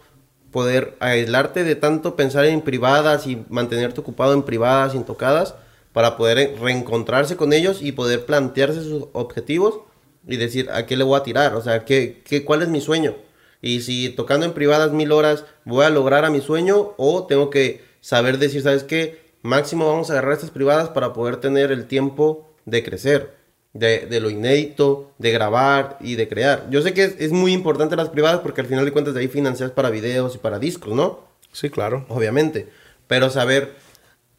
poder aislarte de tanto pensar en privadas y mantenerte ocupado en privadas, intocadas, para poder reencontrarse con ellos y poder plantearse sus objetivos y decir, ¿a qué le voy a tirar? O sea, ¿qué, qué, ¿cuál es mi sueño? Y si tocando en privadas mil horas voy a lograr a mi sueño o tengo que saber decir, ¿sabes qué? Máximo vamos a agarrar estas privadas para poder tener el tiempo de crecer, de, de lo inédito, de grabar y de crear. Yo sé que es, es muy importante las privadas porque al final de cuentas de ahí financias para videos y para discos, ¿no? Sí, claro. obviamente. Pero saber,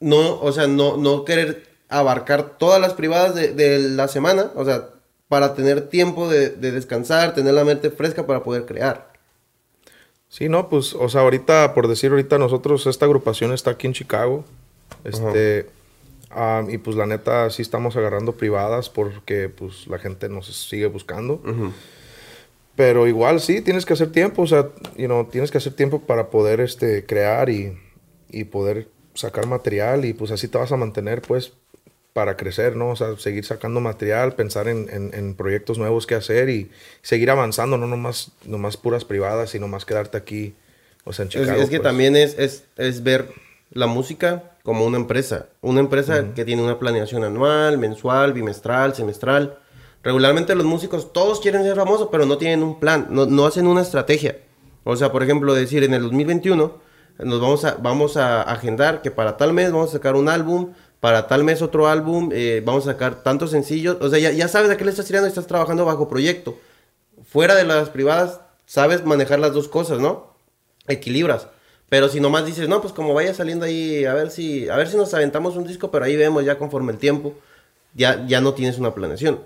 no, o sea, no, no querer abarcar todas las privadas de, de la semana, o sea, para tener tiempo de, de descansar, tener la mente fresca para poder crear. Sí, no, pues, o sea, ahorita, por decir ahorita, nosotros, esta agrupación está aquí en Chicago. Este, ah, y pues la neta, sí estamos agarrando privadas porque, pues, la gente nos sigue buscando. Pero igual, sí, tienes que hacer tiempo, o sea, you know, tienes que hacer tiempo para poder, este, crear y, y poder sacar material y pues así te vas a mantener, pues, para crecer, ¿no? O sea, seguir sacando material, pensar en, en- en proyectos nuevos que hacer y seguir avanzando, no nomás, nomás puras privadas y nomás quedarte aquí, o sea, en Es, Chicago. es que pues. también es, es, es ver la música como una empresa. Una empresa que tiene una planeación anual, mensual, bimestral, semestral. Regularmente los músicos todos quieren ser famosos, pero no tienen un plan, no, no hacen una estrategia. O sea, por ejemplo, decir en el 2021 nos vamos a, vamos a agendar que para tal mes vamos a sacar un álbum, para tal mes otro álbum, eh, vamos a sacar tantos sencillos. O sea, ya, ya sabes a qué le estás tirando y estás trabajando bajo proyecto. Fuera de las privadas, sabes manejar las dos cosas, ¿no? equilibras. Pero si nomás dices, no, pues como vaya saliendo ahí, a ver si, a ver si nos aventamos un disco, pero ahí vemos ya conforme el tiempo, ya, ya no tienes una planeación.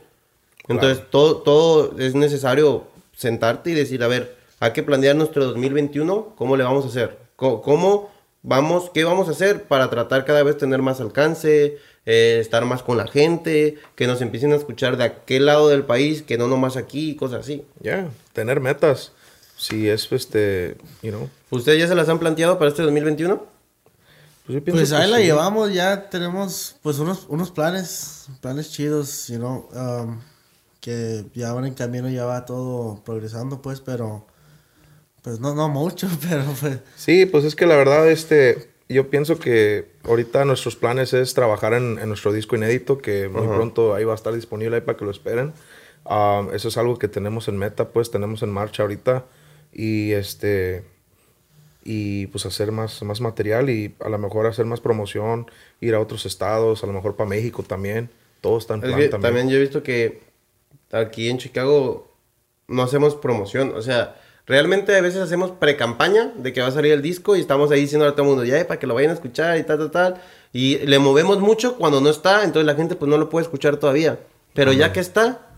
Entonces, todo, todo es necesario sentarte y decir, a ver, hay que planear nuestro 2021, ¿cómo le vamos a hacer? ¿Cómo, cómo vamos, qué vamos a hacer para tratar cada vez tener más alcance, eh, estar más con la gente, que nos empiecen a escuchar de aquel lado del país, que no nomás aquí, cosas así. Ya, tener metas. Si es, este, you know, ¿Ustedes ya se las han planteado para este 2021? pues yo pienso Pues ahí que la sí. llevamos, ya tenemos pues unos, unos planes, planes chidos, you know, um, que ya van en camino, ya va todo progresando pues, pero pues no, no mucho, (laughs) pero pues Sí, pues es que la verdad, este, yo pienso que ahorita nuestros planes es trabajar en, en nuestro disco inédito, que muy pronto ahí va a estar disponible ahí para que lo esperen. Ah, eso es algo que tenemos en meta, pues tenemos en marcha ahorita y este y pues hacer más, más material y a lo mejor hacer más promoción, ir a otros estados, a lo mejor para México también. Todo está en Es plan que también. también yo he visto que aquí en Chicago no hacemos promoción. O sea, realmente a veces hacemos pre-campaña de que va a salir el disco y estamos ahí diciendo a todo el mundo, ya, eh, para que lo vayan a escuchar y tal, tal, tal. Y le movemos mucho cuando no está, entonces la gente pues no lo puede escuchar todavía. Pero ya que está,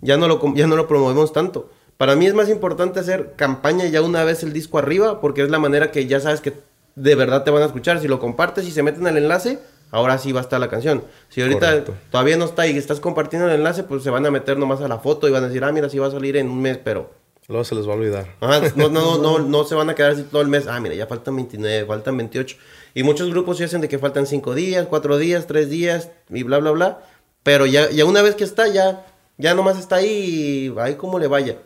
ya no, lo, ya no lo promovemos tanto. Para mí es más importante hacer campaña ya una vez el disco arriba, porque es la manera que ya sabes que de verdad te van a escuchar. Si lo compartes y se meten al enlace, ahora sí va a estar la canción. Si ahorita Correcto. todavía no está y estás compartiendo el enlace, pues se van a meter nomás a la foto y van a decir, ah, mira, sí va a salir en un mes, pero... Luego se les va a olvidar. Ajá, no, no, no, no, (laughs) no se van a quedar así todo el mes. Ah, mira, ya faltan 29, faltan 28. Y muchos grupos sí hacen de que faltan 5 días, 4 días, 3 días y bla, bla, bla. Pero ya, ya una vez que está, ya, ya nomás está ahí y ahí como le vaya.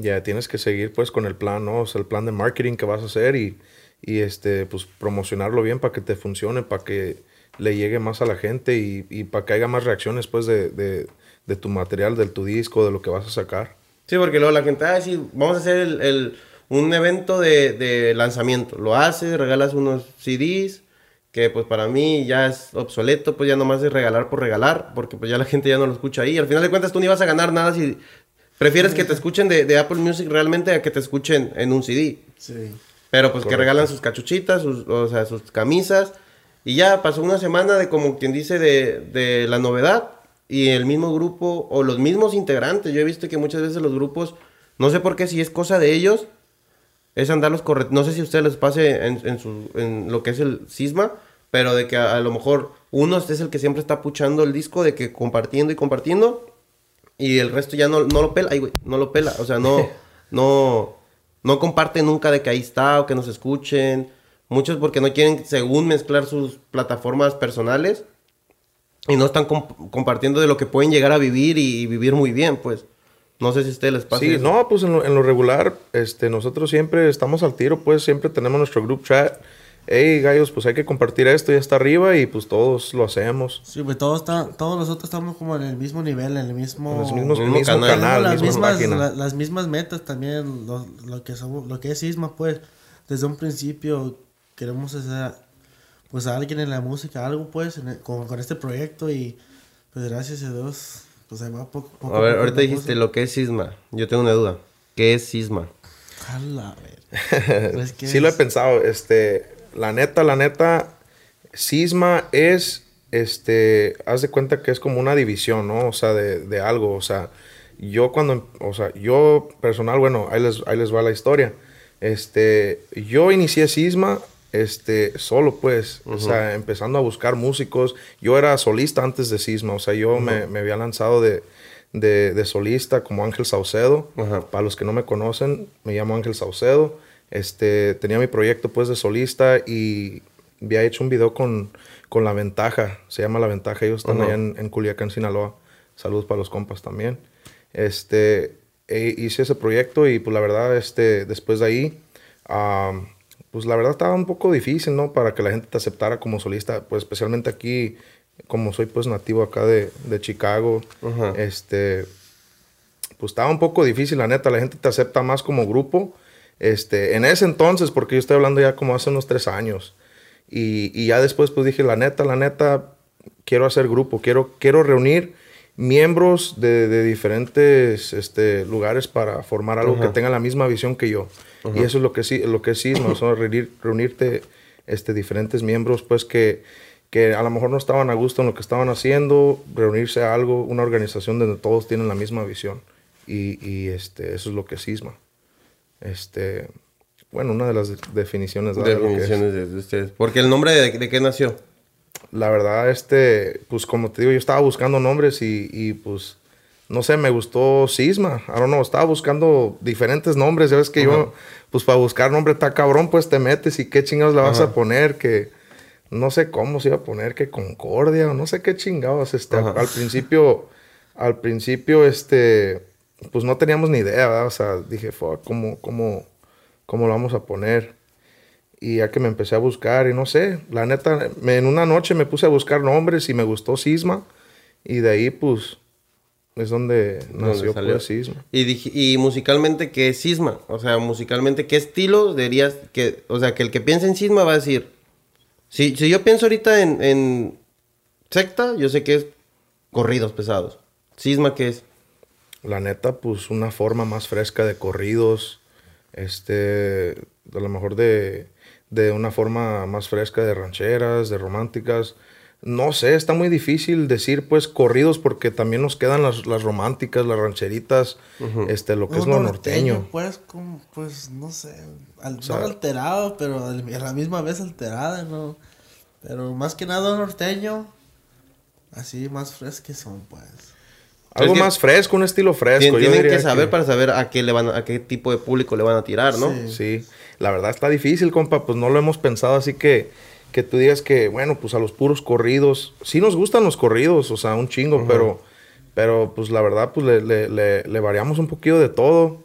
Ya tienes que seguir pues con el plan, ¿no? O sea, el plan de marketing que vas a hacer y, y este, pues promocionarlo bien para que te funcione, para que le llegue más a la gente y, y para que haya más reacciones pues de, de, de tu material, de tu disco, de lo que vas a sacar. Sí, porque luego la gente, ah, sí, vamos a hacer el, el- un evento de, de lanzamiento. Lo haces, regalas unos CDs, que pues para mí ya es obsoleto, pues ya nomás es regalar por regalar, porque pues ya la gente ya no lo escucha ahí. Al final de cuentas tú ni vas a ganar nada si prefieres que te escuchen de, de Apple Music realmente a que te escuchen en un CD. Sí. Pero pues que Correcto. regalan sus cachuchitas, sus, o sea, sus camisas. Y ya pasó una semana de como quien dice de, de la novedad. Y el mismo grupo o los mismos integrantes. Yo he visto que muchas veces los grupos, no sé por qué, si es cosa de ellos, es andarlos correctos. No sé si a ustedes les pase en, en su, en lo que es el cisma, pero de que a, a lo mejor uno es el que siempre está puchando el disco, de que compartiendo y compartiendo. Y el resto ya no, no lo pela. Ay, güey, no lo pela. O sea, no, (laughs) no, no comparte nunca de que ahí está o que nos escuchen. Muchos porque no quieren, según mezclar sus plataformas personales. Y no están comp- compartiendo de lo que pueden llegar a vivir y, y vivir muy bien, pues. No sé si a ustedes les pasa Sí, eso. no, pues en lo, en lo regular, este, nosotros siempre estamos al tiro, pues siempre tenemos nuestro group chat. Hey, gallos, pues hay que compartir esto, ya está arriba y pues todos lo hacemos. Sí, pues todos, está, todos nosotros estamos como en el mismo nivel, en el mismo... En los mismos, mismo mismo canal. canal, las, misma mismas, la- las mismas metas también, lo, lo que somos, lo que es Isma, pues, desde un principio queremos hacer, pues, a alguien en la música, algo, pues, en el- con, con este proyecto y, pues, gracias a Dios, pues, ahí va poco, poco A ver, poco ahorita dijiste cosa. lo que es cisma. Yo tengo una duda. ¿Qué es cisma? Jala, ver. (laughs) Pues, ¿qué Sí lo he pensado, este, la neta, la neta, cisma es, este, haz de cuenta que es como una división, ¿no? O sea, de, de algo, o sea, yo cuando, o sea, yo personal, bueno, ahí les, ahí les va la historia. Este, yo inicié cisma, este, solo pues, o sea, empezando a buscar músicos. Yo era solista antes de cisma, o sea, yo me, me había lanzado de, de, de solista como Ángel Saucedo. Ajá. Para los que no me conocen, me llamo Ángel Saucedo. Este, tenía mi proyecto pues de solista y había hecho un video con, con La Ventaja. Se llama La Ventaja. Ellos están Ajá. allá en, en Culiacán, Sinaloa. Saludos para los compas también. Este, e- hice ese proyecto y pues la verdad, este, después de ahí, am, pues la verdad estaba un poco difícil, ¿no? Para que la gente te aceptara como solista, pues especialmente aquí, como soy pues nativo acá de, de Chicago, Ajá. este, pues estaba un poco difícil, la neta, la gente te acepta más como grupo. Este, en ese entonces, porque yo estoy hablando ya como hace unos tres años. Y, y ya después pues dije, la neta, la neta, quiero hacer grupo, quiero, quiero reunir miembros de, de diferentes este, lugares para formar algo que tenga la misma visión que yo. Y eso es lo que sí, lo que sí, ¿no? Son reunir, reunirte este, diferentes miembros, pues que, que a lo mejor no estaban a gusto en lo que estaban haciendo, reunirse a algo, una organización donde todos tienen la misma visión. Y, y, este, eso es lo que es Sisma. Este, bueno, una de las de- definiciones. Definiciones de, de ustedes. Porque el nombre de, de qué nació. La verdad, este, pues como te digo, yo estaba buscando nombres y, y, pues, no sé, me gustó Sisma. I don't know, estaba buscando diferentes nombres. Ya ves que yo, pues para buscar nombre está cabrón, pues te metes y qué chingados le vas Ajá. a poner, que no sé cómo se iba a poner, que Concordia o no sé qué chingados. Este, Ajá. al principio, al principio, este, pues no teníamos ni idea, ¿verdad? O sea, dije, fuck, ¿cómo, cómo, cómo lo vamos a poner? Y ya que me empecé a buscar, y no sé, la neta, me- en una noche me puse a buscar nombres y me gustó Sisma. Y de ahí, pues, es donde nació pues, Sisma. Y, dije- y musicalmente, ¿qué es cisma? O sea, musicalmente, ¿qué estilo dirías que... O sea, que el que piensa en cisma va a decir... Si, si yo pienso ahorita en, en secta, yo sé que es corridos pesados. Cisma, ¿qué es? La neta, pues, una forma más fresca de corridos. Este, a lo mejor de, de una forma más fresca de rancheras, de románticas. No sé, está muy difícil decir, pues, corridos porque también nos quedan las, las románticas, las rancheritas, este, lo que es Un lo norteño. Pues, como, pues, no sé, al- sea- no alterado, pero a la misma vez alterada, ¿no? Pero más que nada norteño. Así más fresques son, pues. Algo que- más fresco, un estilo fresco. Yo Tienen diría que saber para saber a qué le van a, qué tipo de público le van a tirar, ¿no? Sí. Sí, la verdad está difícil, compa, pues no lo hemos pensado así que, que tú digas que, bueno, pues a los puros corridos, sí nos gustan los corridos, o sea, un chingo, pero, pero pues la verdad, pues le, le- le- le variamos un poquito de todo.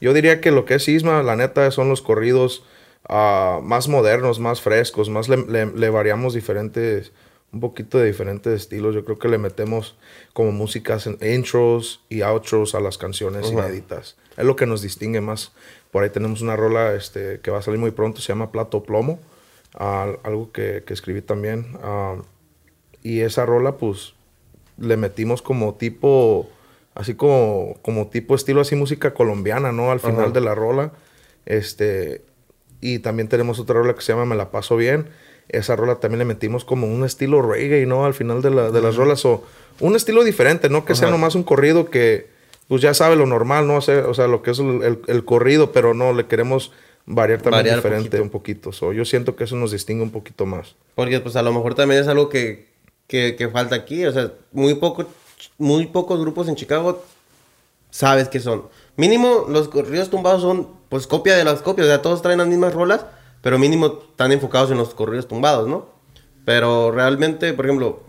Yo diría que lo que es Sisma, la neta, son los corridos ah, más modernos, más frescos, más le variamos diferentes, un poquito de diferentes estilos. Yo creo que le metemos como músicas en intros y outros a las canciones inéditas. Es lo que nos distingue más. Por ahí tenemos una rola este, que va a salir muy pronto, se llama Plato Plomo, algo que, que escribí también. ah, y esa rola, pues, le metimos como tipo, así como, como tipo estilo así música colombiana, ¿no? Al final de la rola. Este, y también tenemos otra rola que se llama Me la paso bien. Esa rola también le metimos como un estilo reggae, ¿no? Al final de, la- de las rolas. O un estilo diferente, no que sea Ajá. nomás un corrido que, pues ya sabe lo normal, ¿no? O sea, o sea, lo que es el, el- el corrido, pero no, le queremos variar también Variar diferente poquito. un poquito. So, yo siento que eso nos distingue un poquito más. Porque pues a lo mejor también es algo que, que, que falta aquí. O sea, muy, poco, muy pocos grupos en Chicago sabes que son. Mínimo los corridos tumbados son pues copia de las copias. O sea, todos traen las mismas rolas, pero mínimo están enfocados en los corridos tumbados, ¿no? Pero realmente, por ejemplo,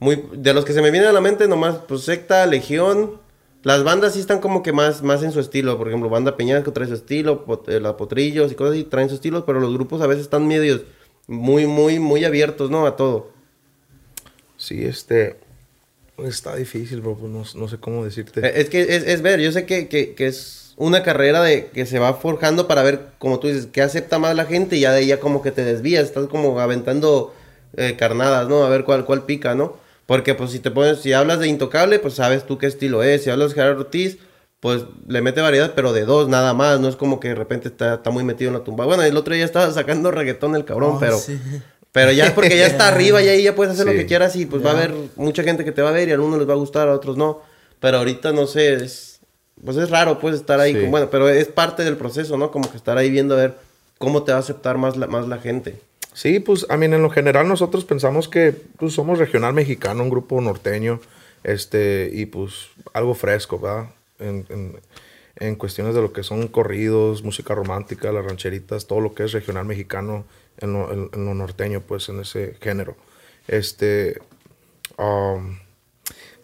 muy, de los que se me vienen a la mente nomás, pues Secta, Legión. Las bandas sí están como que más, más en su estilo. Por ejemplo, Banda Peñasco trae su estilo, Pot- eh, la Potrillos y cosas así traen su estilo, pero los grupos a veces están medios muy, muy, muy abiertos, ¿no? A todo. Sí, este. Está difícil, bro. pues, no, no sé cómo decirte. Eh, Es que es, es ver, yo sé que, que- que es una carrera de que se va forjando para ver, como tú dices, qué acepta más la gente y ya de ahí ya como que te desvías, estás como aventando eh, carnadas, ¿no? A ver cuál, cuál pica, ¿no? Porque pues si te pones, si hablas de Intocable, pues sabes tú qué estilo es, si hablas de Gerardo Ortiz, pues le mete variedad, pero de dos nada más, no es como que de repente está, está muy metido en la tumba. Bueno, el otro día estaba sacando reggaetón el cabrón, Oh, pero... sí. Pero ya es porque ya está (laughs) arriba y ahí ya puedes hacer lo que quieras y pues va a haber mucha gente que te va a ver y a algunos les va a gustar, a otros no. Pero ahorita no sé, es, pues es raro pues estar ahí. Sí. bueno, pero es parte del proceso, ¿no? Como que estar ahí viendo a ver cómo te va a aceptar más la, más la gente. Sí, pues, a mí, en lo general nosotros pensamos que pues, somos regional mexicano, un grupo norteño, este, y pues algo fresco, ¿verdad? En, en- en cuestiones de lo que son corridos, música romántica, las rancheritas, todo lo que es regional mexicano en lo, en- en lo norteño, pues, en ese género. Este, um,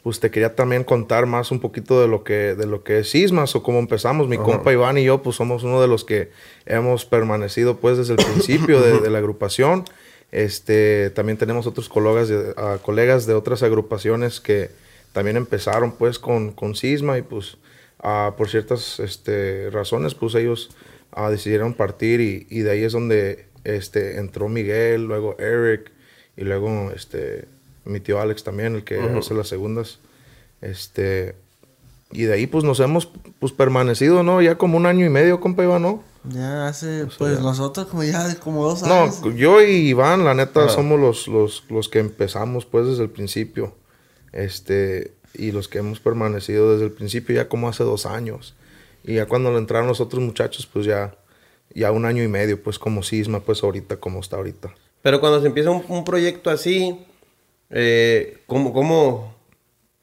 pues te quería también contar más un poquito de lo que, de lo que es Sismas o cómo empezamos. Mi compa Iván y yo, pues somos uno de los que hemos permanecido pues desde el (coughs) principio de, de la agrupación. Este, también tenemos otros colegas de, colegas de otras agrupaciones que también empezaron pues con, con Sisma y pues por ciertas este, razones pues ellos decidieron partir y, y de ahí es donde este, entró Miguel, luego Eric y luego este, mi tío Alex también, el que hace las segundas. Este, y de ahí pues nos hemos pues permanecido, ¿no? Ya como un año y medio, compa Iván, ¿no? Ya hace, pues nosotros como ya de como dos No, años. yo y Iván, la neta, Ajá. somos los, los, los que empezamos pues desde el principio. Este, y los que hemos permanecido desde el principio ya como hace dos años. Y ya cuando le entraron los otros muchachos, pues ya, ya un año y medio, pues como cisma, pues ahorita como está ahorita. Pero cuando se empieza un, un proyecto así, eh, ¿cómo, cómo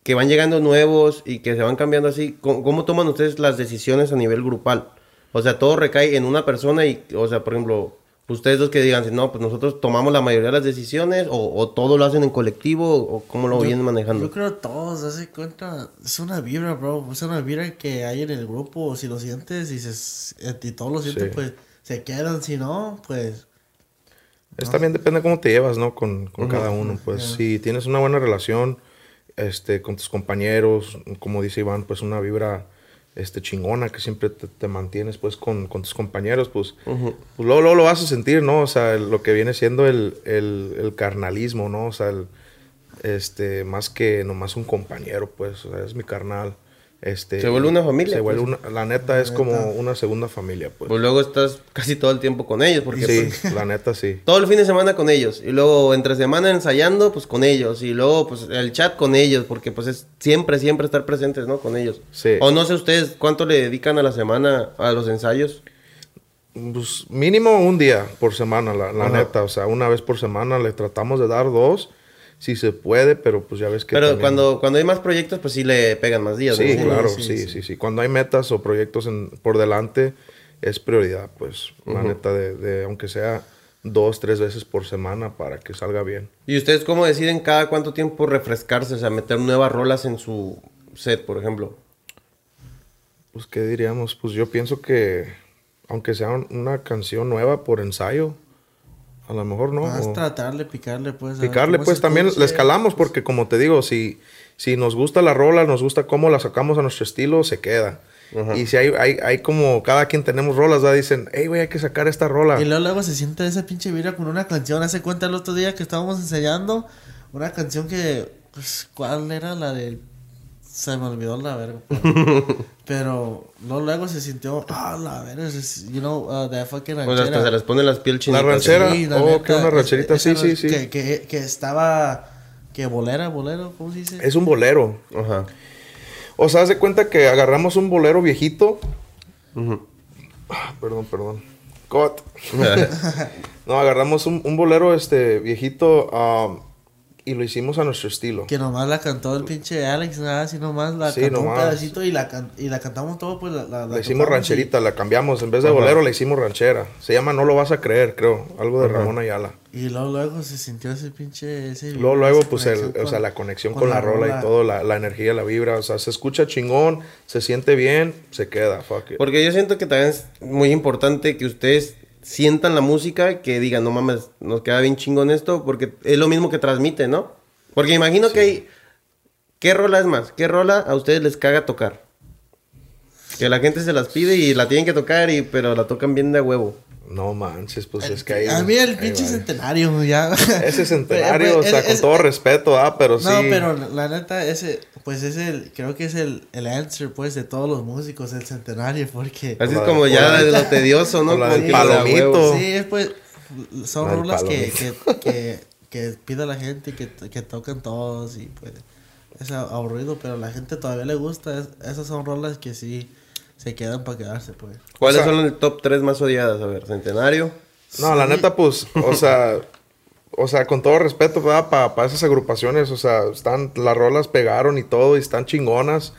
que van llegando nuevos y que se van cambiando así, ¿cómo, cómo toman ustedes las decisiones a nivel grupal? O sea, todo recae en una persona y, o sea, por ejemplo, ustedes dos que digan, no, pues nosotros tomamos la mayoría de las decisiones o, o todo lo hacen en colectivo o cómo lo Yo- vienen manejando. Yo creo todos, hace cuenta, es una vibra, bro, es una vibra que hay en el grupo, si lo sientes y, se, y todos lo sienten, Sí. pues se quedan, si no, pues... Es también depende cómo te llevas, ¿no? Con, con cada uno. Pues si tienes una buena relación este, con tus compañeros, como dice Iván, pues una vibra este, chingona que siempre te, te mantienes pues con, con tus compañeros, pues, pues luego, luego lo vas a sentir, ¿no? O sea, lo que viene siendo el, el, el carnalismo, ¿no? O sea, el, este, más que nomás un compañero, pues, o sea, es mi carnal. Este, Se vuelve una familia, Se vuelve pues. una, la neta es como una segunda familia, pues. Pues luego estás casi todo el tiempo con ellos porque Sí, pues, la neta sí. (laughs) todo el fin de semana con ellos y luego entre semana ensayando pues con ellos y luego pues el chat con ellos porque pues es siempre siempre estar presentes no con ellos Sí. o no sé ustedes cuánto le dedican a la semana a los ensayos Pues mínimo un día por semana, la, neta. O sea, una vez por semana le tratamos de dar dos, si se puede, pero pues ya ves que. Pero también- cuando, cuando hay más proyectos, pues sí le pegan más días. Sí, ¿no? claro, sí, sí, sí. sí, sí, Cuando hay metas o proyectos en- por delante, es prioridad, pues, la Ujú. neta, de, de- aunque sea dos, tres veces por semana para que salga bien. ¿Y ustedes cómo deciden cada cuánto tiempo refrescarse? O sea, meter nuevas rolas en su set, por ejemplo. Pues, ¿qué diríamos? Pues yo pienso que, aunque sea un- una canción nueva por ensayo, a lo mejor no. Más o- tratarle, picarle, pues. a picarle, pues también le escalamos porque como te digo, si, si nos gusta la rola, nos gusta cómo la sacamos a nuestro estilo, se queda. Ajá. Y si hay, hay, hay como cada quien tenemos rolas, ¿verdad? dicen, hey, güey, hay que sacar esta rola. Y luego, luego se siente esa pinche vibra con una canción. Hace cuenta el otro día que estábamos ensayando una canción que. Pues, ¿cuál era la de.? Se me olvidó la verga. (laughs) Pero, pero luego, se sintió. Ah, la verga. es- You know, uh, the fucking Pues ranchera. hasta se les pone las piel La chinitas. ranchera. Sí, la Oh, neta, que una rancherita, sí, sí, sí. Que, que, que estaba. Que bolera, bolero, ¿cómo se dice? Es un bolero. Ajá. O sea, haz de cuenta que agarramos un bolero viejito. Ah, perdón, perdón. Cut. (laughs) (laughs) No, agarramos un, un bolero este viejito um, y lo hicimos a nuestro estilo. Que nomás la cantó el pinche Alex, nada, así nomás la Sí, cantó nomás. un pedacito y la, can- y la cantamos todo, pues la, la, la hicimos y- rancherita, la cambiamos. En vez de Ajá. bolero, le hicimos ranchera. Se llama No lo vas a creer, creo. Algo de Ajá. Ramón Ayala. Y luego, luego se sintió ese pinche. Ese, Luego, luego, pues, el- o sea, la conexión con, la, rola, rola. y todo, la, la energía, la vibra. O sea, se escucha chingón, se siente bien, se queda. Fuck it. Porque yo siento que también es muy importante que ustedes sientan la música, que digan, no mames, nos queda bien chingón esto, porque es lo mismo que transmite, ¿no? Porque imagino que hay... ¿Qué rola es más? ¿Qué rola a ustedes les caga tocar? Que la gente se las pide y la tienen que tocar, y, pero la tocan bien de huevo. No manches, pues es que ahí. A mí el ahí pinche va. centenario, ya. (laughs) Ese centenario, (laughs) Pues, o sea, es- con es- todo respeto, ah, pero sí. No, pero la, neta, ese, pues es el, creo que es el, el answer, pues, de todos los músicos, el centenario, porque... Así es como ya la- de lo tedioso, ¿no? Como a palomito. Sí, es pues, son rolas que, que, que, que pide la gente, que, que tocan todos y pues, es aburrido, pero a la gente todavía le gusta, es- esas son rolas que sí se quedan para quedarse, pues. ¿Cuáles O sea- son el top 3 más odiadas? A ver, Centenario. No, la Sí. neta, pues, o sea, o sea, con todo respeto, para esas agrupaciones, o sea, están, las rolas pegaron y todo, y están chingonas,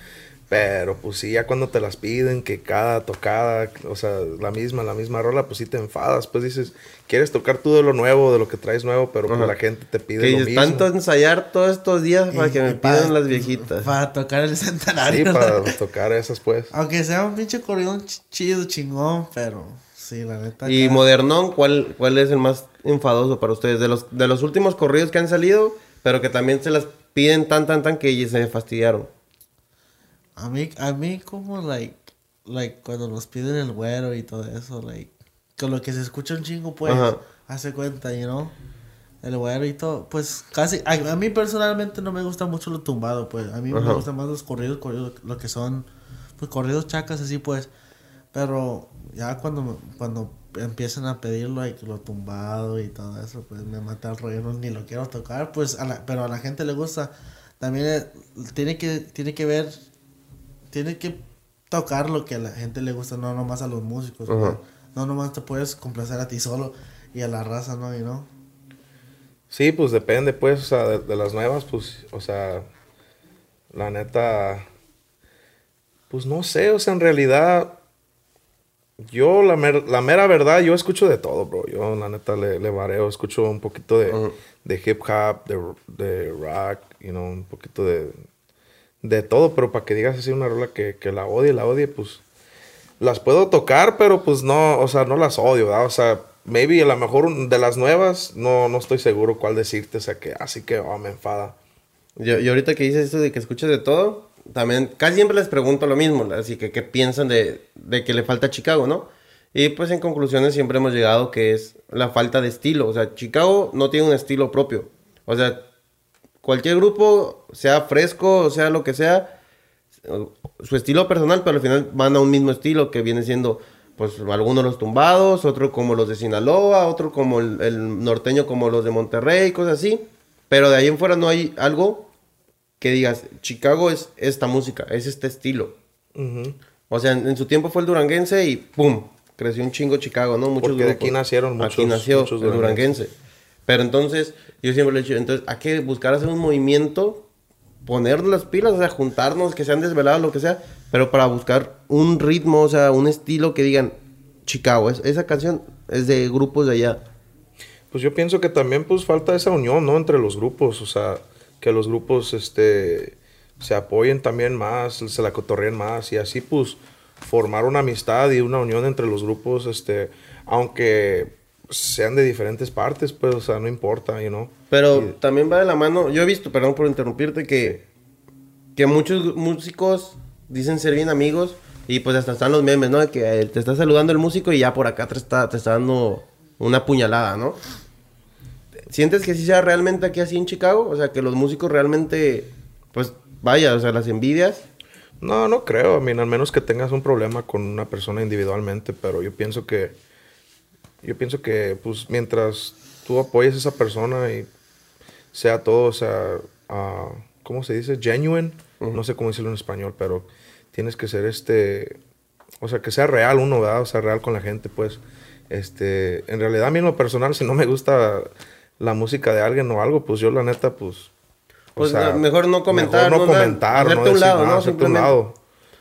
pero pues sí, ya cuando te las piden, que cada tocada, o sea, la misma, la misma rola, pues sí te enfadas, pues dices, quieres tocar tú de lo nuevo, de lo que traes nuevo, pero pues la gente te pide Que lo dices, mismo. tanto ensayar todos estos días para Y- que me pidan las viejitas. Para tocar el Sí, centenario. para tocar esas, pues. Aunque sea un pinche corrido ch- chido, chingón, pero sí, la neta. Y acá- modernón, ¿cuál, ¿cuál es el más enfadoso para ustedes? De los, de los últimos corridos que han salido, pero que también se las piden tan, tan, tan que se fastidiaron. A mí, a mí como, like, like, cuando nos piden el güero y todo eso, like, con lo que se escucha un chingo, pues, Ajá. hace cuenta, you know, el güero y todo, pues, casi, a, a mí personalmente no me gusta mucho lo tumbado, pues, a mí me gustan más los corridos, corridos, lo que son, pues, corridos chacas, así, pues, pero ya cuando, cuando empiezan a pedir, like, lo tumbado y todo eso, pues, me mata el rollo, no, ni lo quiero tocar, pues, a la- pero a la gente le gusta, también eh, tiene que, tiene que ver tiene que tocar lo que a la gente le gusta, no nomás a los músicos. Pues. No nomás te puedes complacer a ti solo y a la raza, ¿no? Y no. Sí, pues depende, pues, o sea, de, de las nuevas, pues, o sea, la neta, pues no sé, o sea, en realidad, yo, la, mer- la mera verdad, yo escucho de todo, bro. Yo, la neta, le, le vareo, escucho un poquito de, de hip hop, de, de rock, you know, un poquito de, de todo, pero para que digas así una rola que, que la odie, la odie, pues, las puedo tocar, pero pues no, o sea, no las odio, ¿verdad? O sea, maybe a lo mejor de las nuevas, no, no estoy seguro cuál decirte, o sea, que así que oh, me enfada. Yo, y ahorita que dices esto de que escuchas de todo, también casi siempre les pregunto lo mismo, así que qué piensan de, de que le falta a Chicago, ¿no? Y pues en conclusiones siempre hemos llegado que es la falta de estilo, o sea, Chicago no tiene un estilo propio, o sea, cualquier grupo, sea fresco, o sea lo que sea, su estilo personal, pero al final van a un mismo estilo que viene siendo, pues, algunos los tumbados, otro como los de Sinaloa, otro como el, el norteño como los de Monterrey, cosas así. Pero de ahí en fuera no hay algo que digas, Chicago es esta música, es este estilo. O sea, en, en su tiempo fue el duranguense y ¡pum! creció un chingo Chicago, ¿no? Muchos Porque de grupos. aquí nacieron Aquí muchos- nació muchos el duranguense. Pero entonces, yo siempre le he dicho, entonces hay que buscar hacer un movimiento, poner las pilas, o sea, juntarnos, que sean desvelados, lo que sea, pero para buscar un ritmo, o sea, un estilo que digan, Chicago, es- esa canción es de grupos de allá. Pues yo pienso que también pues falta esa unión, ¿no? Entre los grupos, o sea, que los grupos este se apoyen también más, se la cotorreen más y así pues formar una amistad y una unión entre los grupos, este, aunque sean de diferentes partes, pues, o sea, no importa, you know. Pero también va de la mano, yo he visto, perdón por interrumpirte, que, que muchos músicos dicen ser bien amigos y pues hasta están los memes, ¿no? De que eh, te está saludando el músico y ya por acá te está, te está dando una puñalada, ¿no? ¿Sientes que sí sea realmente aquí así en Chicago? O sea, que los músicos realmente, pues vaya, o sea, las envidias. No, no creo, a mí, al menos que tengas un problema con una persona individualmente, pero yo pienso que, yo pienso que, pues, mientras tú apoyes a esa persona y sea todo, o sea, ah, ¿cómo se dice? Genuine, no sé cómo decirlo en español, pero tienes que ser este, o sea, que sea real uno, ¿verdad? O sea, real con la gente, pues, este, en realidad a mí en lo personal, si no me gusta la música de alguien o algo, pues yo la neta, pues... o Pues, mejor no comentar, Mejor no no comentar, no un decir lado, nada, ¿no? hacerte un Simplemente. lado.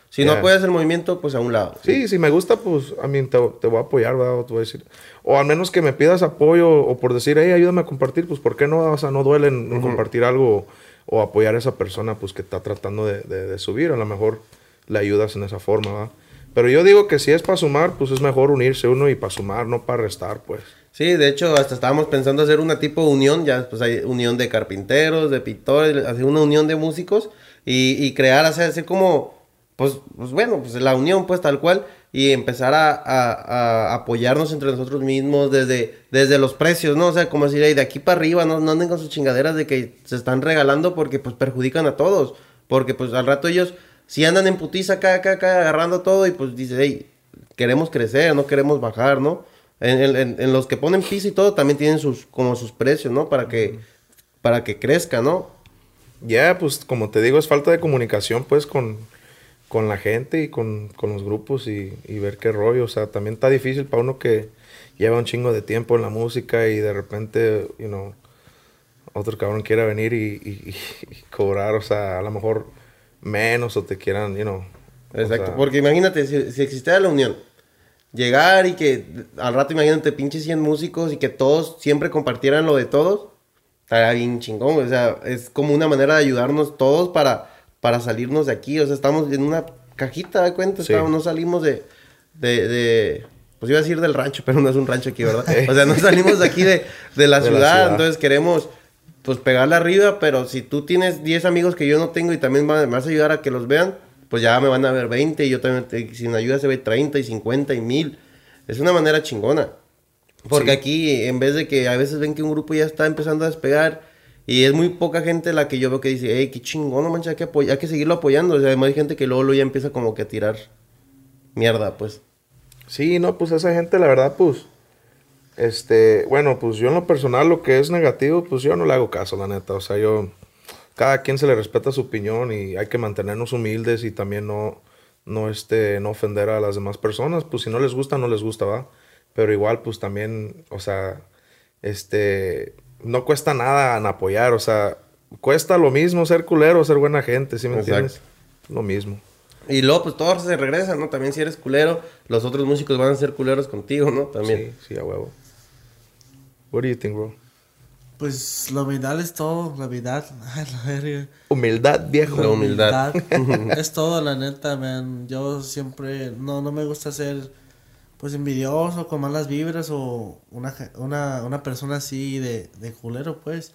Si no Yeah. apoyas el movimiento, pues a un lado. Sí, si me gusta, pues a mí te, te voy a apoyar, ¿verdad? O te voy a decir. O al menos que me pidas apoyo o por decir, hey, ayúdame a compartir, pues ¿por qué no? O sea, no duele en, en compartir algo o apoyar a esa persona, pues que está tratando de, de- de subir. A lo mejor le ayudas en esa forma, ¿verdad? Pero yo digo que si es para sumar, pues es mejor unirse uno y para sumar, no para restar, pues. Sí, de hecho, hasta estábamos pensando hacer una tipo de unión, ya pues hay unión de carpinteros, de pintores, hacer una unión de músicos y, y crear, hacer, hacer como, pues, pues bueno, pues la unión pues tal cual y empezar a, a- a apoyarnos entre nosotros mismos desde, desde los precios, ¿no? O sea, como decir, "Ey, de aquí para arriba, no, no anden con sus chingaderas de que se están regalando porque pues perjudican a todos, porque pues al rato ellos si andan en putiza acá, acá, acá, agarrando todo y pues dices, hey, queremos crecer, no queremos bajar, ¿no? En, en- en- en los que ponen piso y todo también tienen sus, como sus precios, ¿no? Para que, para que crezca, ¿no? Ya, pues como te digo, es falta de comunicación pues con, con la gente y con, con los grupos y, y ver qué rollo. O sea, también está difícil para uno que lleva un chingo de tiempo en la música y de repente, you know, otro cabrón quiera venir y, y- y (laughs) cobrar, o sea, a lo mejor menos o te quieran, you know. o Exacto. sea, Porque imagínate, si, si existiera la unión, llegar y que al rato imagínate pinches 100 músicos y que todos siempre compartieran lo de todos, estaría bien chingón. O sea, es como una manera de ayudarnos todos para, para salirnos de aquí. O sea, estamos en una cajita, ¿de cuenta? Sí. Estamos- no salimos de, de, de- Pues iba a decir del rancho, pero no es un rancho aquí, ¿verdad? O sea, no salimos de aquí de, de la, De la ciudad, ciudad. entonces queremos pues pegarle arriba, pero si tú tienes 10 amigos que yo no tengo y también va- me vas a ayudar a que los vean, pues ya me van a ver 20 y yo también, te- sin ayuda se ve 30 y 50 y 1000. Es una manera chingona. Porque Sí. aquí, en vez de que a veces ven que un grupo ya está empezando a despegar y es muy poca gente la que yo veo que dice, hey, qué chingón, no manches, hay que, apoy- hay que seguirlo apoyando. O sea, además hay gente que luego, luego ya empieza como que a tirar mierda, pues. Sí, no, pues esa gente, la verdad, pues, este, bueno, pues yo en lo personal, lo que es negativo, pues yo no le hago caso, la neta. O sea, yo, cada quien se le respeta su opinión y hay que mantenernos humildes y también no, no, este, no ofender a las demás personas. Pues si no les gusta, no les gusta, va. Pero igual, pues también, o sea, este, no cuesta nada en apoyar, o sea, cuesta lo mismo ser culero, ser buena gente, ¿sí me Exacto. entiendes? Lo mismo. Y luego, pues todos se regresan, ¿no? También si eres culero, los otros músicos van a ser culeros contigo, ¿no? También. Sí, sí, a huevo. What do you think, bro? Pues la humildad es todo, la humildad. (laughs) Ay, la verga. Humildad, viejo. La humildad. (laughs) es todo, la neta, man. Yo siempre, no, no me gusta ser, pues, envidioso, con malas vibras o una, una, una persona así de, de culero, pues.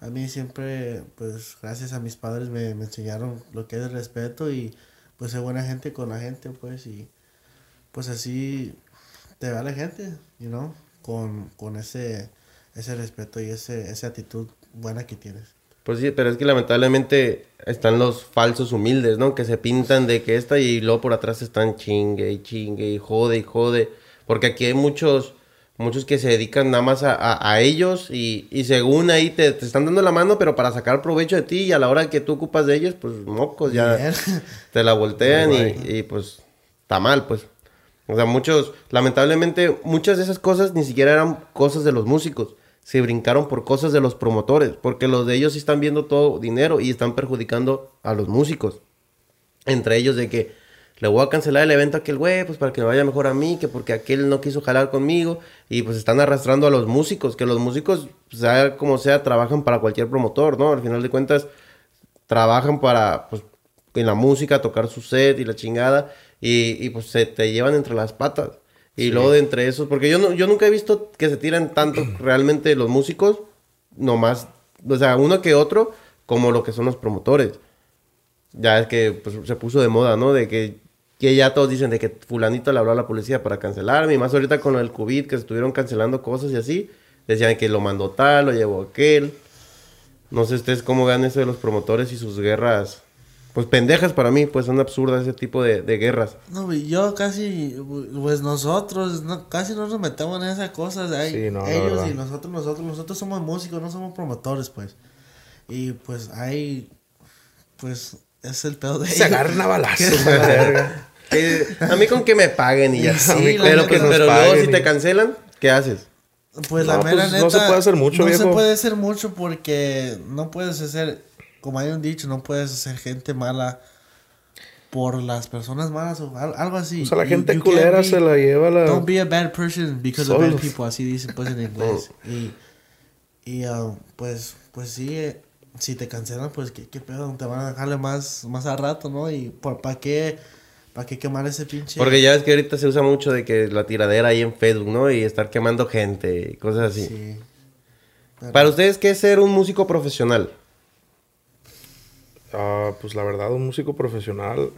A mí siempre, pues, gracias a mis padres me, me enseñaron lo que es el respeto y, pues, ser buena gente con la gente, pues, y, pues, así te va la gente, you know, con, con ese, ese respeto y ese, esa actitud buena que tienes. Pues sí, pero es que lamentablemente están los falsos humildes, ¿no? Que se pintan de que esta y luego por atrás están chingue y chingue y jode y jode. Porque aquí hay muchos, muchos que se dedican nada más a, a- a ellos y, y según ahí te, te están dando la mano, pero para sacar provecho de ti y a la hora que tú ocupas de ellos, pues mocos ya Bien. (laughs) te la voltean y, y, pues está mal, pues. O sea, muchos, lamentablemente, muchas de esas cosas ni siquiera eran cosas de los músicos. Se brincaron por cosas de los promotores, porque los de ellos sí están viendo todo dinero y están perjudicando a los músicos. Entre ellos de que le voy a cancelar el evento a aquel güey, pues para que me vaya mejor a mí, que porque aquel no quiso jalar conmigo. Y pues están arrastrando a los músicos, que los músicos, sea como sea, trabajan para cualquier promotor, ¿no? Al final de cuentas, trabajan para, pues, en la música, tocar su set y la chingada. Y, y pues se te llevan entre las patas. Y luego de entre esos, porque yo, no, yo nunca he visto que se tiran tanto (clears throat) realmente los músicos, nomás, o sea, uno que otro, como lo que son los promotores. Ya es que pues, se puso de moda, ¿no? De que, que ya todos dicen de que fulanito le habló a la policía para cancelarme. Y más ahorita con el COVID, que se estuvieron cancelando cosas y así. Decían que lo mandó tal, lo llevó aquel. No sé ustedes cómo vean eso de los promotores y sus guerras. Pues pendejas para mí, pues son absurdas ese tipo de, de guerras. No, yo casi, pues nosotros, no, casi no nos metemos en esas cosas. Hay, Sí, no, ellos y nosotros, nosotros, nosotros somos músicos, no somos promotores, pues. Y pues hay, pues, es el pedo de Se ellos. agarran a balazos, (laughs) a la verga. Que a mí con que me paguen y ya. Sí, Sí, pero que pero luego si y- te cancelan, ¿qué haces? Pues la mera pues, neta. no se puede hacer mucho, No se puede hacer mucho porque no puedes hacer, como hay un dicho, no puedes hacer gente mala por las personas malas o al- algo así. O sea, la gente you culera be- se la lleva la... Don't be a bad person because of bad people, así dicen pues en (laughs) inglés. y y um, pues, pues sí, eh, si te cancelan, pues qué, qué pedo, te van a dejarle más, más a rato, ¿no? Y ¿para qué, para qué quemar ese pinche? Porque ya ves que ahorita se usa mucho de que la tiradera ahí en Facebook, ¿no? Y estar quemando gente y cosas así. Sí. Pero- Para ustedes, ¿qué es ser un músico profesional? Pues la verdad, un músico profesional...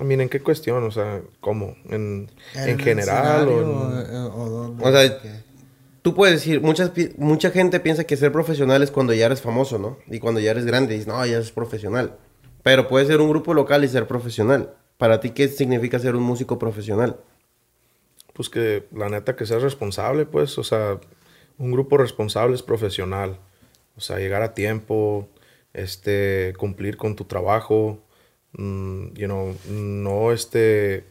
I mean, ¿en qué cuestión? O sea, ¿cómo? ¿En, en general o en- eh, o dónde? O sea, ¿Qué? Tú puedes decir, muchas, mucha gente piensa que ser profesional es cuando ya eres famoso, ¿no? Y cuando ya eres grande, dices, no, ya eres profesional. Pero puede ser un grupo local y ser profesional. Para ti, ¿qué significa ser un músico profesional? Pues que la neta que seas responsable, pues, o sea, un grupo responsable es profesional. O sea, llegar a tiempo, este, cumplir con tu trabajo, mm, you know, no este,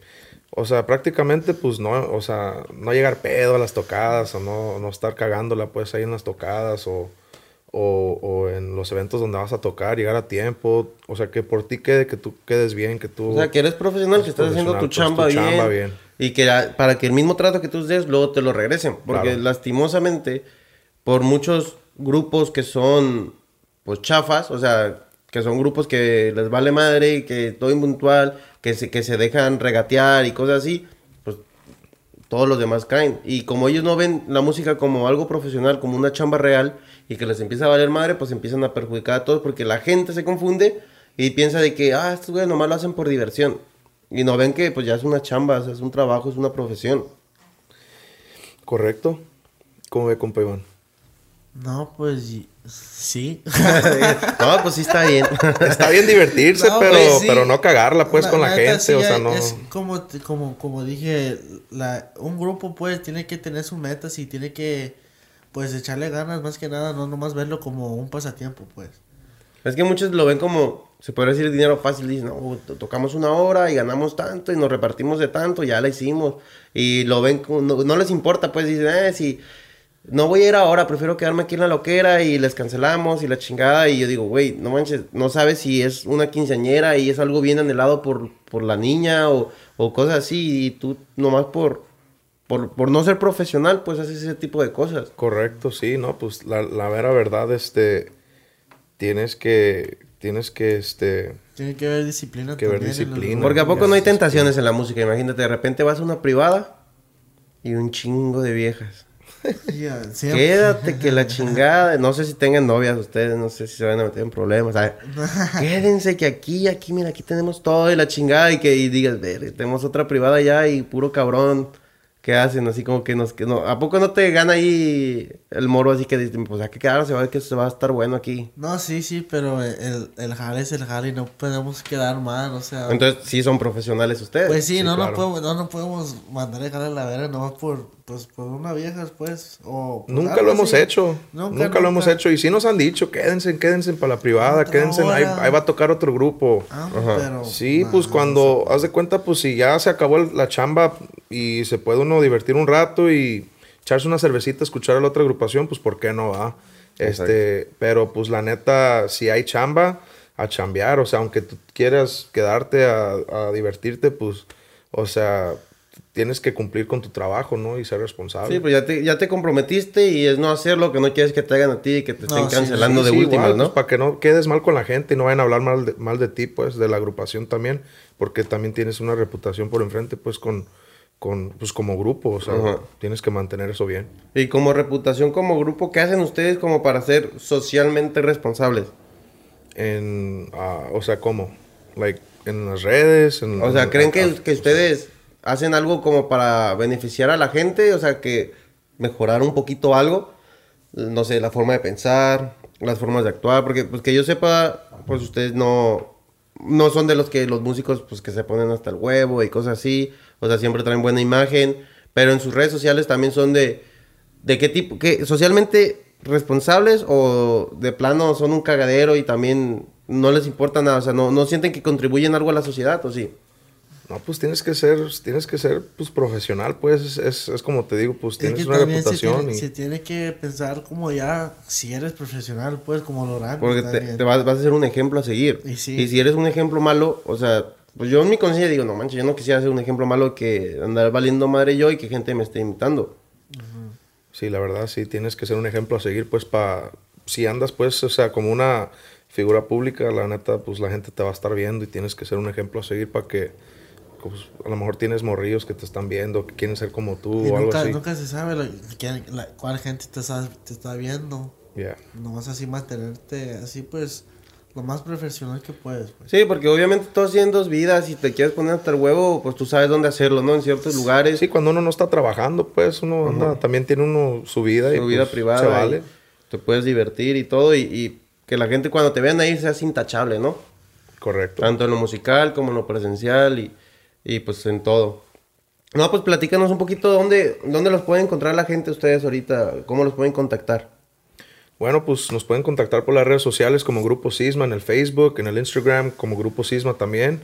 o sea, prácticamente pues no, o sea, no llegar pedo a las tocadas o no, no estar cagándola pues ahí en las tocadas o, o, o en los eventos donde vas a tocar, llegar a tiempo, o sea, que por ti quede, que tú quedes bien, que tú... O sea, que eres profesional, que estás haciendo tu chamba, pues, tu bien, chamba bien. Y que la- para que el mismo trato que tú des, luego te lo regresen. Porque Claro. lastimosamente, por muchos grupos que son, pues, chafas, o sea, que son grupos que les vale madre y que todo impuntual, que se, que se dejan regatear y cosas así, pues, todos los demás caen. Y como ellos no ven la música como algo profesional, como una chamba real, y que les empieza a valer madre, pues empiezan a perjudicar a todos porque la gente se confunde y piensa de que, ah, estos güeyes nomás lo hacen por diversión. Y no ven que pues ya es una chamba, o sea, es un trabajo, es una profesión. ¿Correcto? ¿Cómo ve, compa Iván? No, pues sí. (laughs) no, pues sí está bien. Está bien divertirse, No, pero, pues, sí. pero no cagarla pues La- con la, gente, sí, o sea, no... Es como, como, como dije, la, un grupo pues tiene que tener sus metas y tiene que pues echarle ganas más que nada, no nomás verlo como un pasatiempo pues. es que muchos lo ven como, se podría decir dinero fácil, dicen, no, to- tocamos una hora y ganamos tanto y nos repartimos de tanto, ya la hicimos. Y lo ven, como- no, no les importa, pues dicen, eh, si no voy a ir ahora, prefiero quedarme aquí en la loquera y les cancelamos y la chingada. Y yo digo, güey, no manches, no sabes si es una quinceañera y es algo bien anhelado por, por la niña o, o cosas así. Y tú nomás por, por, por no ser profesional, pues haces ese tipo de cosas. Correcto, sí, no, pues la, la vera verdad, este, tienes que, tienes que, este, Tiene que haber disciplina Que haber los disciplina. Porque a poco no hay tentaciones en la música, imagínate, de repente vas a una privada y un chingo de viejas. (laughs) Quédate que la (laughs) chingada, no sé si tengan novias ustedes, no sé si se van a meter en problemas, ¿sabes? (laughs) Quédense que aquí, aquí, mira, aquí tenemos todo y la chingada y que y digas, ver, tenemos otra privada ya y puro cabrón. ¿Qué hacen? Así como que nos, que no, ¿a poco no te gana ahí el moro así que dice, pues hay que quedarse, va a ver que se va a estar bueno aquí. No, sí, sí, pero el, el jale es el jale y no podemos quedar mal, o sea. Entonces, sí son profesionales ustedes. Pues sí, Sí, no, claro. no, podemos, no, no podemos mandar el jale a la vera nomás por, pues, por una vieja, pues. O por Nunca lo hemos así. hecho. Nunca, Nunca, lo hemos hecho. Y sí nos han dicho, quédense, quédense para la privada, Otra quédense, ahí, ahí va a tocar otro grupo. Ah, Ajá. pero. Sí, nah, pues no cuando, haz de cuenta, pues si ya se acabó el- la chamba y se puede uno divertir un rato y echarse una cervecita, escuchar a la otra agrupación, pues ¿por qué no va? Este, pero pues la neta, si hay chamba, a chambear, o sea, aunque tú quieras quedarte a, a divertirte, pues, o sea, tienes que cumplir con tu trabajo, ¿no? Y ser responsable. Sí, pues ya te, ya te comprometiste y es no hacer lo que no quieres que te hagan a ti y que te No, estén sí, cancelando Sí, de sí, últimas, igual, ¿no? pues, para que no quedes mal con la gente y no vayan a hablar mal de, mal de ti, pues, de la agrupación también, porque también tienes una reputación por enfrente, pues, con, con pues, como grupo, o sea, Ajá. tienes que mantener eso bien. Y como reputación como grupo, ¿qué hacen ustedes como para ser socialmente responsables? En, ah, o sea, ¿cómo? Like, en las redes, en... O sea, en- ¿creen ah, que, ah, que ustedes hacen algo como para beneficiar a la gente? O sea, que mejorar un poquito algo. No sé, la forma de pensar, las formas de actuar. Porque, pues que yo sepa, pues ustedes no, no son de los que los músicos, pues que se ponen hasta el huevo y cosas así. O sea, siempre traen buena imagen. Pero en sus redes sociales también son de, de qué tipo, que socialmente responsables o de plano son un cagadero y también no les importa nada. O sea, no, no sienten que contribuyen algo a la sociedad, ¿o sí? No, pues tienes que ser, tienes que ser, pues, profesional, pues, es, es, es como te digo, pues, Es tienes que una también se reputación tiene, y... se tiene que pensar como ya, si eres profesional, pues, como Lorán. Porque te, vas, vas a ser un ejemplo a seguir. Y sí. Y si eres un ejemplo malo, o sea, pues yo en mi conciencia digo, no manches, yo no quisiera ser un ejemplo malo que andar valiendo madre yo y que gente me esté imitando. Sí, la verdad, sí, tienes que ser un ejemplo a seguir, pues, para... Si andas, pues, o sea, como una figura pública, la neta, pues, la gente te va a estar viendo y tienes que ser un ejemplo a seguir para que... Pues, a lo mejor tienes morrillos que te están viendo, que quieren ser como tú Y o algo nunca, así. nunca se sabe lo- quién- la- cuál gente te está, te está viendo. Yeah. Nomás así mantenerte así, pues, lo más profesional que puedes. Pues. Sí, porque obviamente todos tienen dos vidas y te quieres poner hasta el huevo, pues tú sabes dónde hacerlo, ¿no? En ciertos lugares. Sí, cuando uno no está trabajando, pues, uno anda, también tiene uno su vida y tu vida pues, privada. se y vale. Te puedes divertir y todo y, y que la gente cuando te vean ahí seas intachable, ¿no? Correcto. Tanto en lo musical como en lo presencial y, y pues en todo. No, pues platícanos un poquito dónde, dónde los puede encontrar la gente ustedes ahorita, cómo los pueden contactar. Bueno, pues nos pueden contactar por las redes sociales como Grupo Sisma en el Facebook, en el Instagram como Grupo Sisma también.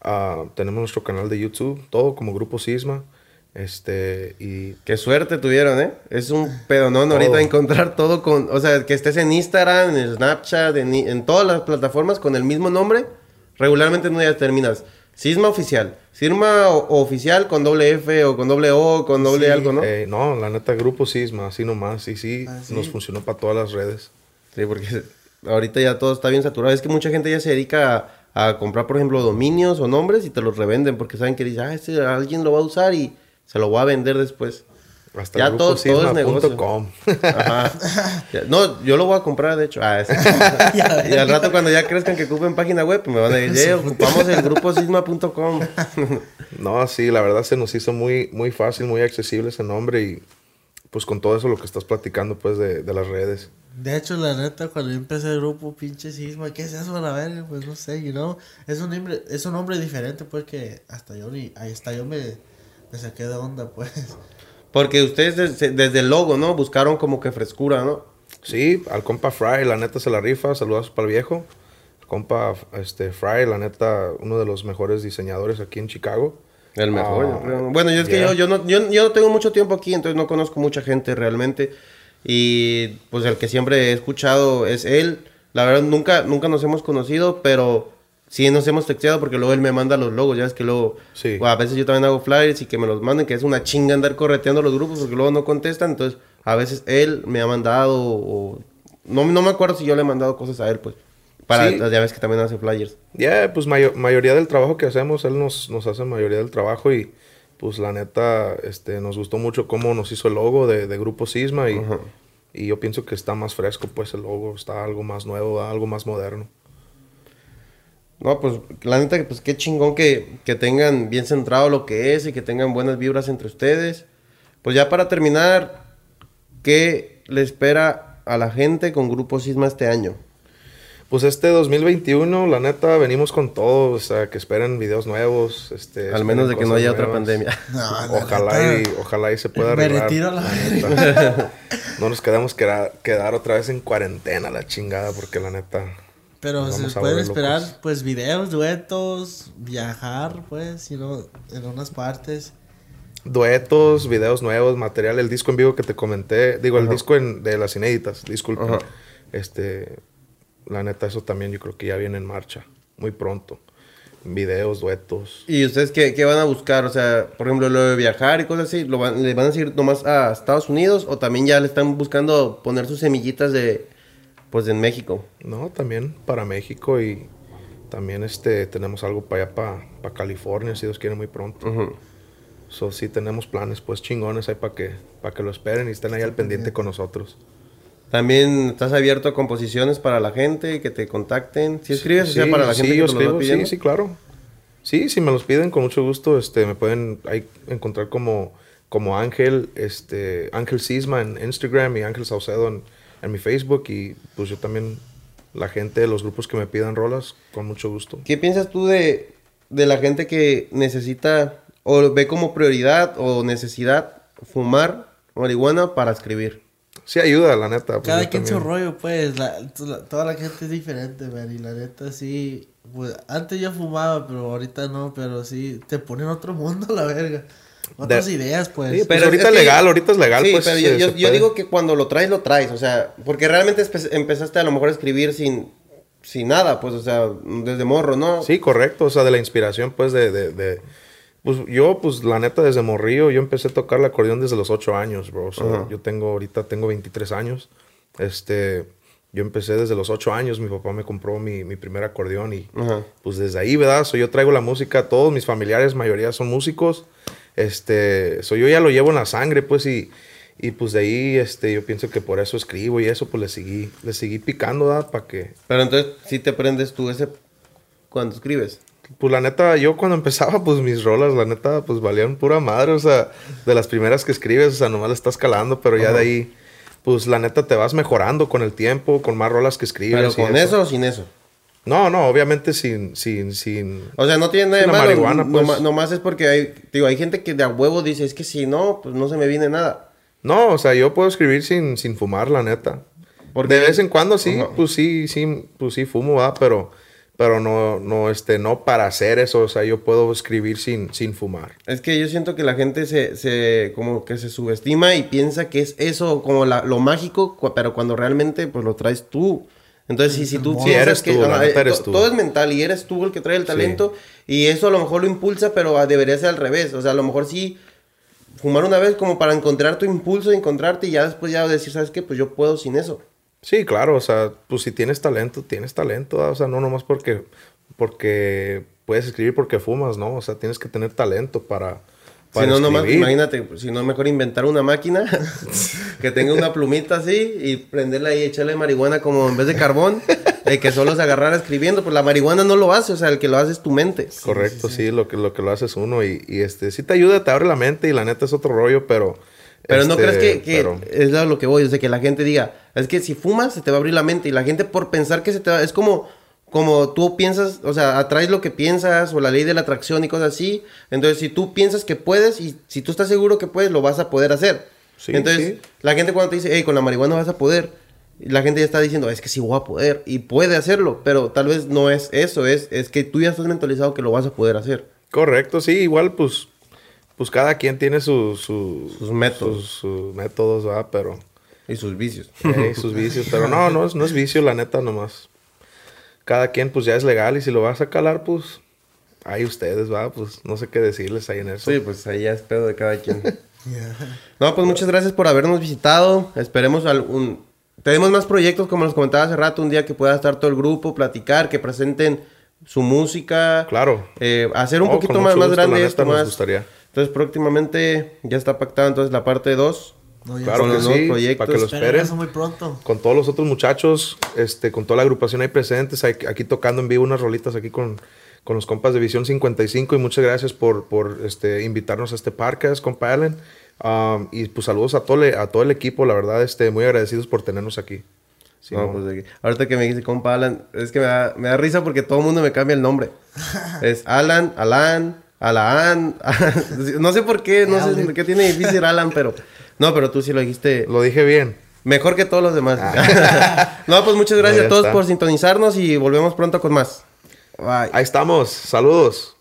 Ah, tenemos nuestro canal de YouTube, todo como Grupo Sisma. Este, y Qué suerte tuvieron, ¿eh? Es un pedonón Todo. ahorita encontrar todo con, o sea, que estés en Instagram, en Snapchat, en, en todas las plataformas con el mismo nombre. Regularmente no ya terminas. Sisma oficial. Sisma o- oficial con doble F o con doble O, con doble Sí, algo, ¿no? eh, no, la neta, Grupo Sisma, así nomás. Y sí, Ah, sí. nos funcionó para todas las redes. Sí, porque ahorita ya todo está bien saturado. Es que mucha gente ya se dedica a, a comprar, por ejemplo, dominios o nombres y te los revenden porque saben que dice, ah, este alguien lo va a usar y se lo va a vender después. Hasta Ya todo- todo es negocio. Ajá. Ya, No, yo lo voy a comprar, de hecho. Ah, ese. (laughs) y al rato cuando ya crezcan que ocupen página web, pues me van a decir, (laughs) "Eh, ocupamos el grupo sisma.com. (laughs) No, sí, la verdad se nos hizo muy, muy fácil, muy accesible ese nombre y pues con todo eso lo que estás platicando pues de, de las redes. De hecho, la neta, cuando yo empecé el grupo, pinche sisma, ¿qué es eso a la verga? Pues no sé, you know? Es un nombre, es un nombre diferente, pues que hasta yo ni, ahí hasta yo me, me saqué de onda, pues. Porque ustedes desde, desde el logo, ¿no? Buscaron como que frescura, ¿no? Sí, al compa Fry, la neta se la rifa, saludos para el viejo. El compa este, Fry, la neta, uno de los mejores diseñadores aquí en Chicago. El mejor, Ah, yo creo. Bueno, yo es que yeah. yo, yo, no, yo, yo no tengo mucho tiempo aquí, entonces no conozco mucha gente realmente. Y pues el que siempre he escuchado es él. La verdad, nunca, nunca nos hemos conocido, pero sí nos hemos texteado porque luego él me manda los logos. Ya es que luego, Sí. o a veces yo también hago flyers y que me los manden, que es una chinga andar correteando los grupos porque luego no contestan. Entonces, a veces él me ha mandado o... No, no me acuerdo si yo le he mandado cosas a él, pues. Para, Sí. ya ves que también hace flyers. Ya, pues mayo- mayoría del trabajo que hacemos, él nos, nos hace mayoría del trabajo y pues la neta, este, nos gustó mucho cómo nos hizo el logo de, de Grupo Sisma y, y yo pienso que está más fresco pues el logo, está algo más nuevo, algo más moderno. No, pues la neta, pues qué chingón que, que tengan bien centrado lo que es y que tengan buenas vibras entre ustedes. Pues ya para terminar, ¿qué, le espera a la gente con Grupo Sisma este año? Pues este 2021, la neta, venimos con todo, o sea, que esperen videos nuevos, este... Al menos de que no haya cosas otra nuevas. pandemia. (laughs) No, Ojalá y, ojalá y se pueda Me arreglar. retiro a la la (laughs) no nos quedamos quedar, quedar otra vez en cuarentena, la chingada, porque la neta... Pero se pueden esperar, locos. pues, videos, duetos, viajar, pues, si no, en unas partes. Duetos, videos nuevos, material, el disco en vivo que te comenté, digo, el disco en- de las inéditas, disculpen. Ajá. Este, la neta, eso también yo creo que ya viene en marcha, muy pronto. Videos, duetos. ¿Y ustedes qué, qué van a buscar? O sea, por ejemplo, lo de viajar y cosas así, ¿lo van, ¿le van a seguir nomás a Estados Unidos o también ya le están buscando poner sus semillitas de, pues, en México? No, también para México y también este, tenemos algo para allá, para, California, si Dios quiere, muy pronto. Ujú. So, sí tenemos planes, pues chingones ahí para que, para que lo esperen y estén ahí al pendiente con nosotros. También estás abierto a composiciones para la gente, que te contacten. Si escribes, o sea, para la sí, gente yo que escribo, pidiendo. Sí, sí, claro. Sí, si me los piden con mucho gusto, este, me pueden ahí encontrar como, como Ángel, este, Ángel Sisma en Instagram y Ángel Saucedo en, en mi Facebook y pues yo también, la gente de los grupos que me pidan rolas, con mucho gusto. ¿Qué piensas tú de, de la gente que necesita o ve como prioridad o necesidad fumar marihuana para escribir? Sí ayuda, la neta. pues, Cada quien su rollo, pues, la- la- toda la gente es diferente, man, y la neta sí, pues, antes yo fumaba, pero ahorita no, pero sí, te pone en otro mundo (laughs) la verga, otras De- ideas, pues. Sí, pues Pero ahorita es que- legal, ahorita es legal, sí, pues. pero se- yo, yo- se yo puede. digo que cuando lo traes, lo traes. O sea, porque realmente empezaste a lo mejor a escribir sin, sin nada, pues, o sea, desde morro, ¿no? Sí, correcto, o sea, de la inspiración, pues, de, de, de- Pues yo, pues, la neta, desde morrillo, yo empecé a tocar el acordeón desde los 8 años, bro. O sea, Ajá. yo tengo, ahorita tengo 23 años. Este, yo empecé desde los 8 años, mi papá me compró mi, mi primer acordeón y, Ajá. pues, desde ahí, ¿verdad? So, yo traigo la música, todos mis familiares, mayoría son músicos. Este, so, yo ya lo llevo en la sangre, pues, y... Y pues de ahí, este, yo pienso que por eso escribo y eso, pues le seguí, le seguí picando, ¿verdad? Para que, Pero entonces, si te prendes tú ese cuando escribes. Pues la neta, yo cuando empezaba, pues mis rolas, la neta, pues valían pura madre. O sea, de las primeras que escribes, o sea, nomás le estás calando, pero ya Ajá. de ahí, pues la neta te vas mejorando con el tiempo, con más rolas que escribes. Pero con eso o sin eso. No, no, obviamente sin, sin, sin. O sea, no tiene nada de malo. marihuana, pues. noma- nomás es porque hay, digo, hay gente que de a huevo dice, es que si no, pues no se me viene nada. No, o sea, yo puedo escribir sin, sin fumar, la neta. Porque- de vez en cuando sí, Ajá. pues sí, sí, pues sí fumo, va, pero, pero no, no, este, no para hacer eso. O sea, yo puedo escribir sin, sin fumar. Es que yo siento que la gente se, se como que se subestima y piensa que es eso como la- lo mágico, pero cuando realmente pues lo traes tú. Entonces, si, si tú Sí, eres que tú, ajá, eres todo es mental y eres tú el que trae el talento y eso a lo mejor lo impulsa, pero ah, debería ser al revés. O sea, a lo mejor sí fumar una vez como para encontrar tu impulso, encontrarte y ya después ya decir, ¿sabes qué? Pues yo puedo sin eso. Sí, claro, o sea, pues si tienes talento, tienes talento, ¿verdad? o sea, no nomás porque, porque puedes escribir porque fumas, ¿no? O sea, tienes que tener talento para si no, nomás, escribir. imagínate, si no, mejor inventar una máquina (laughs) que tenga una plumita así y prenderla ahí y echarle marihuana como en vez de carbón, eh, que solo se agarrara escribiendo. Pues la marihuana no lo hace, o sea, el que lo hace es tu mente. Correcto, sí, Lo, que, lo que lo haces uno y, y, este, sí te ayuda, te abre la mente y la neta es otro rollo, pero... Pero no este, crees que, que pero- es lo que voy, o sea, que la gente diga, es que si fumas se te va a abrir la mente y la gente por pensar que se te va, es como, como tú piensas, o sea, atraes lo que piensas o la ley de la atracción y cosas así, entonces si tú piensas que puedes y si tú estás seguro que puedes, lo vas a poder hacer. Sí, entonces, sí. la gente cuando te dice, hey, con la marihuana vas a poder, la gente ya está diciendo, es que sí voy a poder y puede hacerlo, pero tal vez no es eso, es, es que tú ya estás mentalizado que lo vas a poder hacer. Correcto, sí, igual pues, pues cada quien tiene su, su- Sus métodos. Sus, sus métodos, ¿verdad? Pero... Y sus vicios. (laughs) eh, sus vicios, pero no, no es, no es vicio, la neta, nomás. Cada quien, pues ya es legal y si lo vas a calar, pues ahí ustedes, va, pues no sé qué decirles ahí en eso. Sí, pues ahí ya es pedo de cada quien. (laughs) No, pues muchas gracias por habernos visitado. Esperemos algún... Tenemos más proyectos, como les comentaba hace rato, un día que pueda estar todo el grupo, platicar, que presenten su música. Claro. Eh, hacer un Oh, poquito más, mucho más gusto, grande esto, más... gustaría. Entonces próximamente ya está pactado entonces la parte 2. No, ya Claro con que los sí, proyectos. para que lo Esperen eso muy pronto. Con todos los otros muchachos, este, con toda la agrupación ahí presentes, aquí tocando en vivo unas rolitas aquí con, con los compas de Visión 55 y muchas gracias por, por este, invitarnos a este podcast, compa Allen. Um, y pues saludos a todo, el- a todo el equipo, la verdad, este, muy agradecidos por tenernos aquí. Sí, No, pues, de que- ahorita que me dice compa Alan, es que me da, me da risa porque todo el mundo me cambia el nombre. (laughs) Es Alan, Alan, Alan. (laughs) no sé por qué, no sé por qué tiene difícil Alan, pero... No, pero tú sí lo dijiste. Lo dije bien. Mejor que todos los demás. Ah. (laughs) No, pues muchas gracias a todos por sintonizarnos y volvemos pronto con más. Bye. Ahí estamos. Saludos.